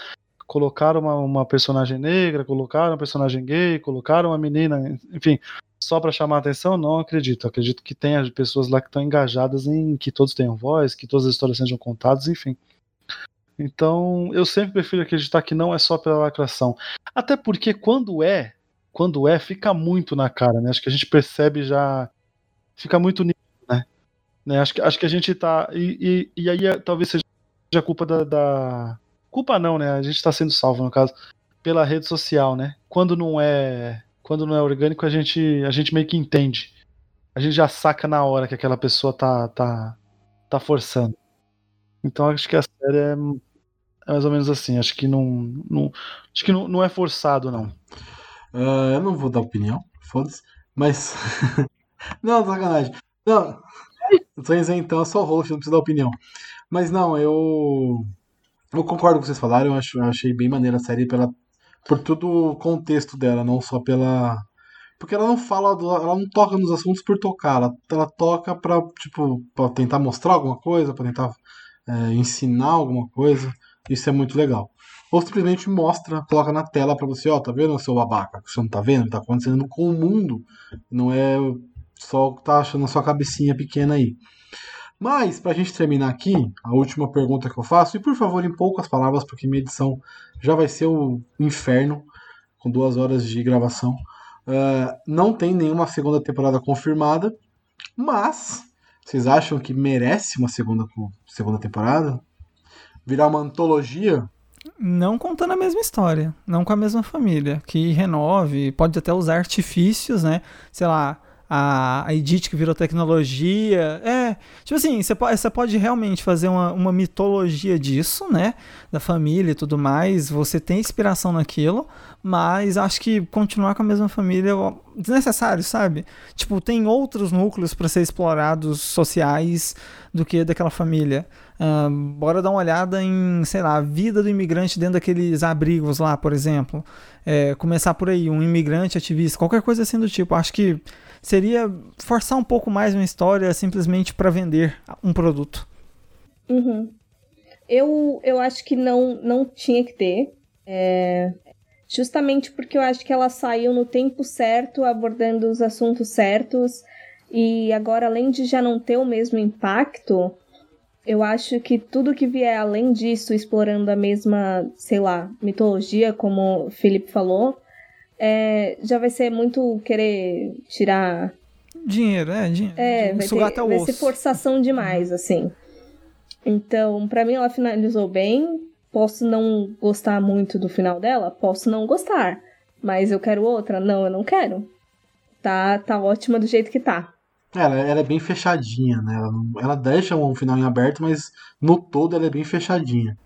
colocar uma, uma personagem negra, colocar uma personagem gay, colocar uma menina, enfim, só para chamar a atenção, não acredito. Acredito que tenha pessoas lá que estão engajadas em que todos tenham voz, que todas as histórias sejam contadas, enfim. Então, eu sempre prefiro acreditar que não é só pela lacração. Até porque quando é, quando é, fica muito na cara, né? Acho que a gente percebe já. Fica muito nítido, né? né? Acho, que, acho que a gente tá. E, e, e aí é, talvez seja culpa da, da. Culpa não, né? A gente tá sendo salvo, no caso, pela rede social, né? Quando não é quando não é orgânico, a gente, a gente meio que entende. A gente já saca na hora que aquela pessoa tá, tá, tá forçando. Então acho que a série é, é mais ou menos assim. Acho que não, não acho que não, não é forçado, não. Uh, eu não vou dar opinião, foda-se. Mas. não, sacanagem. Não. Eu sou isentão, sou host, não preciso dar opinião. Mas não, eu. Eu concordo com o que vocês falaram, eu, acho, eu achei bem maneira a série pela por todo o contexto dela, não só pela. Porque ela não fala, ela não toca nos assuntos por tocar, ela, ela toca pra, tipo, pra tentar mostrar alguma coisa, pra tentar é, ensinar alguma coisa. Isso é muito legal. Ou simplesmente mostra, coloca na tela pra você, ó, tá vendo, seu babaca? Você não tá vendo? Tá acontecendo com o mundo. Não é só o que tá achando na sua cabecinha pequena aí. Mas, para a gente terminar aqui, a última pergunta que eu faço, e por favor, em poucas palavras, porque minha edição já vai ser o inferno, com duas horas de gravação. Uh, não tem nenhuma segunda temporada confirmada, mas vocês acham que merece uma segunda, segunda temporada? Virar uma antologia? Não contando a mesma história, não com a mesma família, que renove, pode até usar artifícios, né? Sei lá, a, a Edith que virou tecnologia. É, tipo assim, você pode, você pode realmente fazer uma, uma mitologia disso, né? Da família e tudo mais. Você tem inspiração naquilo, mas acho que continuar com a mesma família é desnecessário, sabe? Tipo, tem outros núcleos para ser explorados sociais do que daquela família. Bora dar uma olhada em, sei lá, a vida do imigrante dentro daqueles abrigos lá, por exemplo. É, começar por aí, um imigrante ativista, qualquer coisa assim do tipo. Acho que seria forçar um pouco mais uma história simplesmente para vender um produto. Uhum. Eu, eu acho que não, não tinha que ter. É, justamente porque eu acho que ela saiu no tempo certo, abordando os assuntos certos. E agora, além de já não ter o mesmo impacto, eu acho que tudo que vier além disso, explorando a mesma, sei lá, mitologia, como o Felipe falou, é, já vai ser muito querer tirar. Dinheiro, é, dinheiro. É, vai, Sugar ter, até o vai osso. ser forçação demais, assim. Então, para mim, ela finalizou bem. Posso não gostar muito do final dela? Posso não gostar. Mas eu quero outra? Não, eu não quero. Tá, tá ótima do jeito que tá. Ela, ela é bem fechadinha, né? Ela, não- ela deixa um final em aberto, mas no todo ela é bem fechadinha.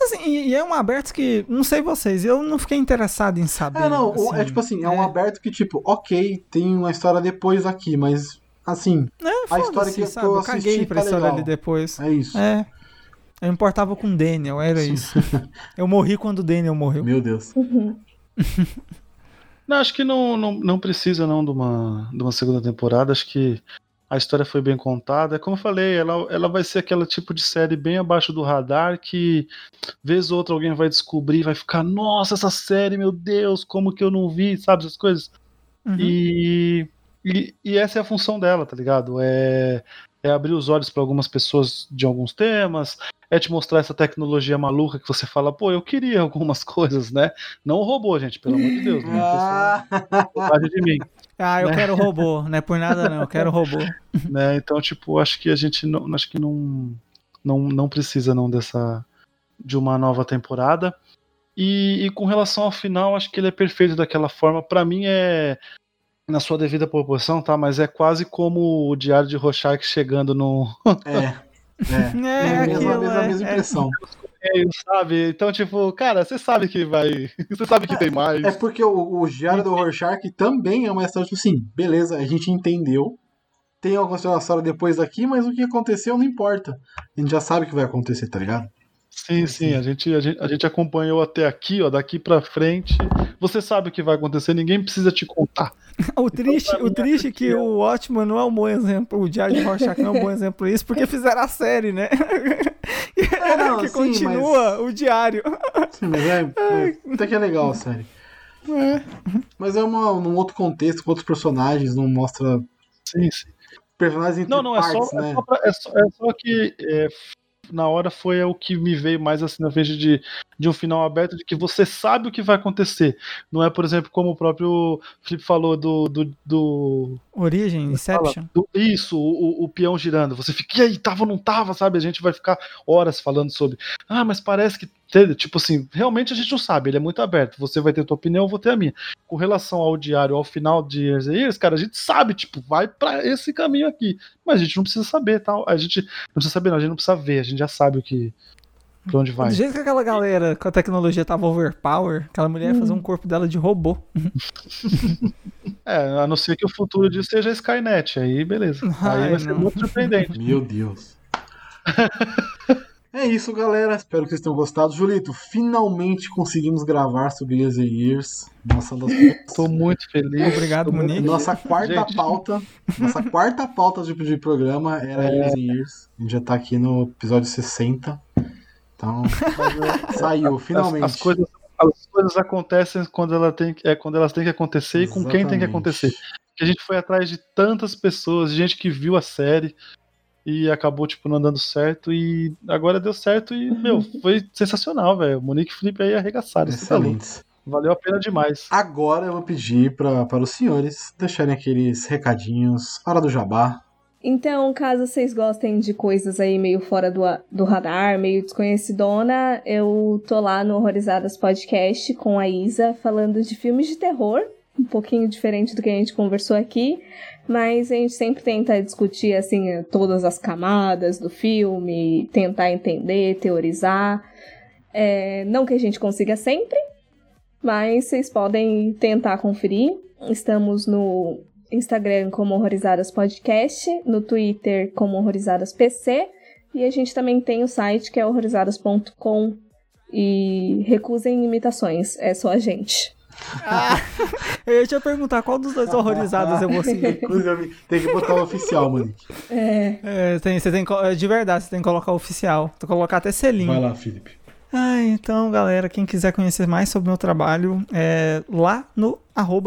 Assim, e, e é um aberto que, não sei vocês, eu não fiquei interessado em saber. É, não, o- assim. é tipo assim, é um é. aberto que, tipo, ok, tem uma história depois aqui, mas assim, É, a história foda-se, que eu sabe? Eu caguei assistindo pra tá história legal. ali depois. é isso. É. Eu importava com o Daniel, era isso. Eu morri quando o Daniel morreu. Meu Deus. Não, acho que não, não, não precisa não de uma, de uma segunda temporada. Acho que a história foi bem contada. Como eu falei, ela, ela vai ser aquele tipo de série bem abaixo do radar que vez ou outra alguém vai descobrir e vai ficar, nossa, essa série, meu Deus, como que eu não vi, sabe, essas coisas. Uhum. E, e, e essa é a função dela, tá ligado? É, é abrir os olhos para algumas pessoas de alguns temas, é te mostrar essa tecnologia maluca que você fala, pô, eu queria algumas coisas, né? Não o robô, gente, pelo amor de Deus. Não Ah, de mim. Ah, eu né? quero robô, não é por nada não, eu quero robô. né? Então, tipo, acho que a gente não, acho que não, não, não precisa não dessa de uma nova temporada. E, e com relação ao final, acho que ele é perfeito daquela forma. Pra mim é na sua devida proporção, tá? Mas é quase como o Diário de Rorschach chegando no é. É, É, é, a mesma, é, mesma é. impressão. meio, sabe? Então, tipo, cara, você sabe que vai, você sabe que tem mais. É porque o, o Diário do Rorschach também é uma história, tipo assim, beleza, a gente entendeu. Tem alguma história depois daqui, mas o que aconteceu não importa. A gente já sabe o que vai acontecer, tá ligado? Sim, sim, a gente, a, gente, a gente acompanhou até aqui, ó, daqui pra frente. Você sabe o que vai acontecer, ninguém precisa te contar. O triste, pra mim, o triste é que é- o Watchman não é um bom exemplo, o Diário de Rorschach não é um bom exemplo disso, porque fizeram a série, né? É, não, que sim, continua o diário. Sim, mas é, é, até que é legal a série. Mas é uma, num outro contexto, com outros personagens, não mostra Sim, sim. personagens entre Não, não, é só, partes, é né? só, pra- é só- é só que é, na hora foi o que me veio mais assim na vez de, de um final aberto, de que você sabe o que vai acontecer. Não é, por exemplo, como o próprio Felipe falou do. do, do Origem, Inception. do- isso, o, o- peão girando. Você fica, e aí, tava ou não tava, sabe? A gente vai ficar horas falando sobre. Ah, mas parece que. teve", Tipo assim, realmente a gente não sabe, ele é muito aberto. Você vai ter a tua opinião, eu vou ter a minha. Com relação ao diário, ao final de Years and Years, cara, a gente sabe, tipo, vai pra esse caminho aqui. Mas a gente não precisa saber, tal. A gente não precisa saber, não, a gente não precisa ver, a gente já sabe o que. Pra onde vai. Do jeito que aquela galera com a tecnologia tava overpower, aquela mulher ia fazer um corpo dela de robô. É, a não ser que o futuro disso seja a Skynet, aí beleza. Ai, aí vai ser não. muito surpreendente. Meu Deus. É isso, galera. Espero que vocês tenham gostado. Julito, finalmente conseguimos gravar sobre Years and Years. Nossa, das- Tô muito feliz. Obrigado, Monique. nossa quarta Gente. pauta. Nossa quarta pauta de, de programa era Years and Years. A gente já tá aqui no episódio 60. Então, saiu, finalmente. As, as coisas, as coisas acontecem quando, ela tem, é, quando elas têm que acontecer e com quem tem que Exatamente. acontecer. Que a gente foi atrás de tantas pessoas, gente que viu a série e acabou, tipo, não dando certo. E agora deu certo e, meu, foi sensacional, velho. Monique e Felipe aí arregaçaram. tá. Excelente. Valeu a pena demais. Agora eu vou pedir pra, para os senhores deixarem aqueles recadinhos, hora do jabá. Então, caso vocês gostem de coisas aí meio fora do, do radar, meio desconhecidona, eu tô lá no Horrorizadas Podcast com a Isa falando de filmes de terror, um pouquinho diferente do que a gente conversou aqui, mas a gente sempre tenta discutir assim todas as camadas do filme, tentar entender, teorizar. É, não que a gente consiga sempre, mas vocês podem tentar conferir. Estamos no Instagram como Horrorizadas Podcast, no Twitter como Horrorizadas PC, e a gente também tem o site que é horrorizadas.com. E recusem imitações, é só a gente. Ah, eu ia te perguntar qual dos dois horrorizados eu vou seguir. tem que botar o oficial, Monique. É. é tem, você tem, de verdade, você tem que colocar o oficial. Tem que colocar até selinho. Vai lá, Felipe. Ah, então, galera, quem quiser conhecer mais sobre o meu trabalho, é lá no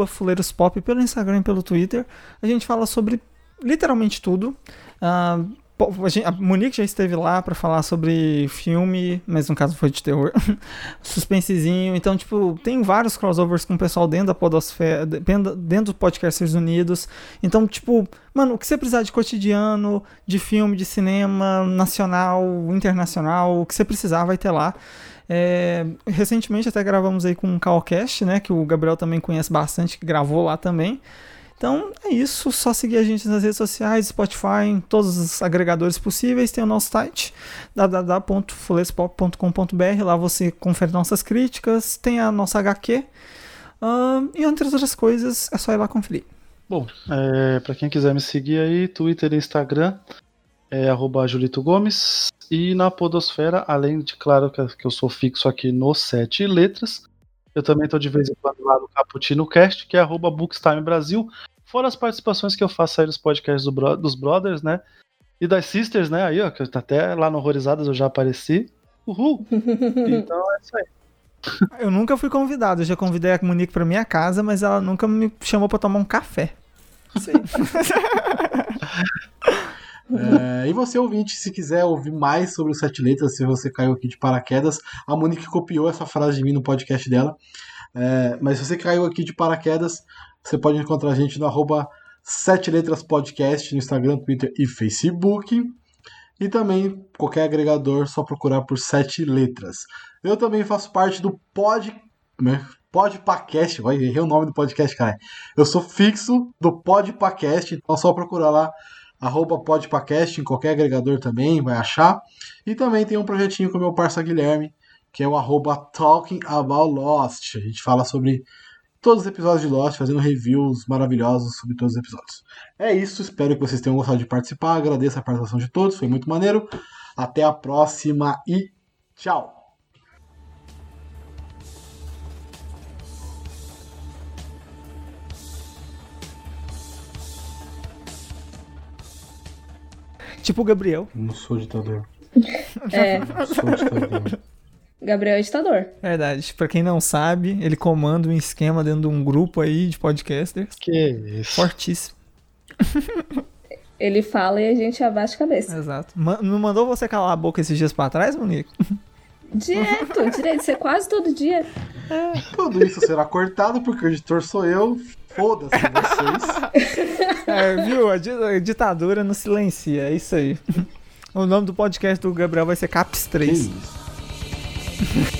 fuleirospop, pelo Instagram e pelo Twitter. A gente fala sobre literalmente tudo. Uh, a Monique já esteve lá para falar sobre filme, mas no caso foi de terror. Suspensezinho. Então, tipo, tem vários crossovers com o pessoal dentro da Podosfera, dentro do Podcasters Unidos. Então, tipo, mano, o que você precisar de cotidiano, de filme, de cinema, nacional, internacional, o que você precisar vai ter lá. É, recentemente até gravamos aí com o Calcast, né? Que o Gabriel também conhece bastante, que gravou lá também. Então é isso, só seguir a gente nas redes sociais, Spotify, em todos os agregadores possíveis. Tem o nosso site www.fulespop.com.br. Lá você confere nossas críticas, tem a nossa HQ uh, e entre outras coisas, é só ir lá conferir. Bom, é, para quem quiser me seguir aí, Twitter e Instagram é Julito Gomes. E na Podosfera, além de, claro, que eu sou fixo aqui no Sete Letras, eu também estou de vez em quando lá no Caputino Cast, que é arroba Bookstime Brasil. Fora as participações que eu faço aí nos podcasts do bro dos brothers, né? E das sisters, né? Aí, ó, que até lá no Horrorizadas eu já apareci. Uhul! então é isso aí. Eu nunca fui convidado, eu já convidei a Monique pra minha casa, mas ela nunca me chamou pra tomar um café. Sim. É, e você, ouvinte, se quiser ouvir mais sobre os sete letras, se você caiu aqui de paraquedas, a Monique copiou essa frase de mim no podcast dela. É, mas se você caiu aqui de paraquedas, você pode encontrar a gente no arroba Sete Letras Podcast no Instagram, Twitter e Facebook. E também qualquer agregador, só procurar por Sete Letras. Eu também faço parte do Pod. Né? Podpacast, vai errei o nome do podcast, cara. Eu sou fixo do Podpacast, então é só procurar lá arroba podpacast em qualquer agregador também, vai achar. E também tem um projetinho com meu parceiro Guilherme, que é o arroba Talking About Lost. A gente fala sobre todos os episódios de Lost, fazendo reviews maravilhosos sobre todos os episódios. É isso, espero que vocês tenham gostado de participar. Agradeço a participação de todos, foi muito maneiro. Até a próxima e tchau! Tipo o Gabriel. Não sou ditador. É. Não sou ditador. Gabriel é ditador. Verdade. Pra quem não sabe, ele comanda um esquema dentro de um grupo aí de podcasters. Que isso. Fortíssimo. Ele fala e a gente abaixa a cabeça. Exato. não mandou você calar a boca esses dias pra trás, Monique? Direto, direto. Isso é quase todo dia. É. Tudo isso será cortado porque o editor sou eu. Foda-se vocês. É, viu? A ditadura não silencia. É isso aí. O nome do podcast do Gabriel vai ser Caps 3.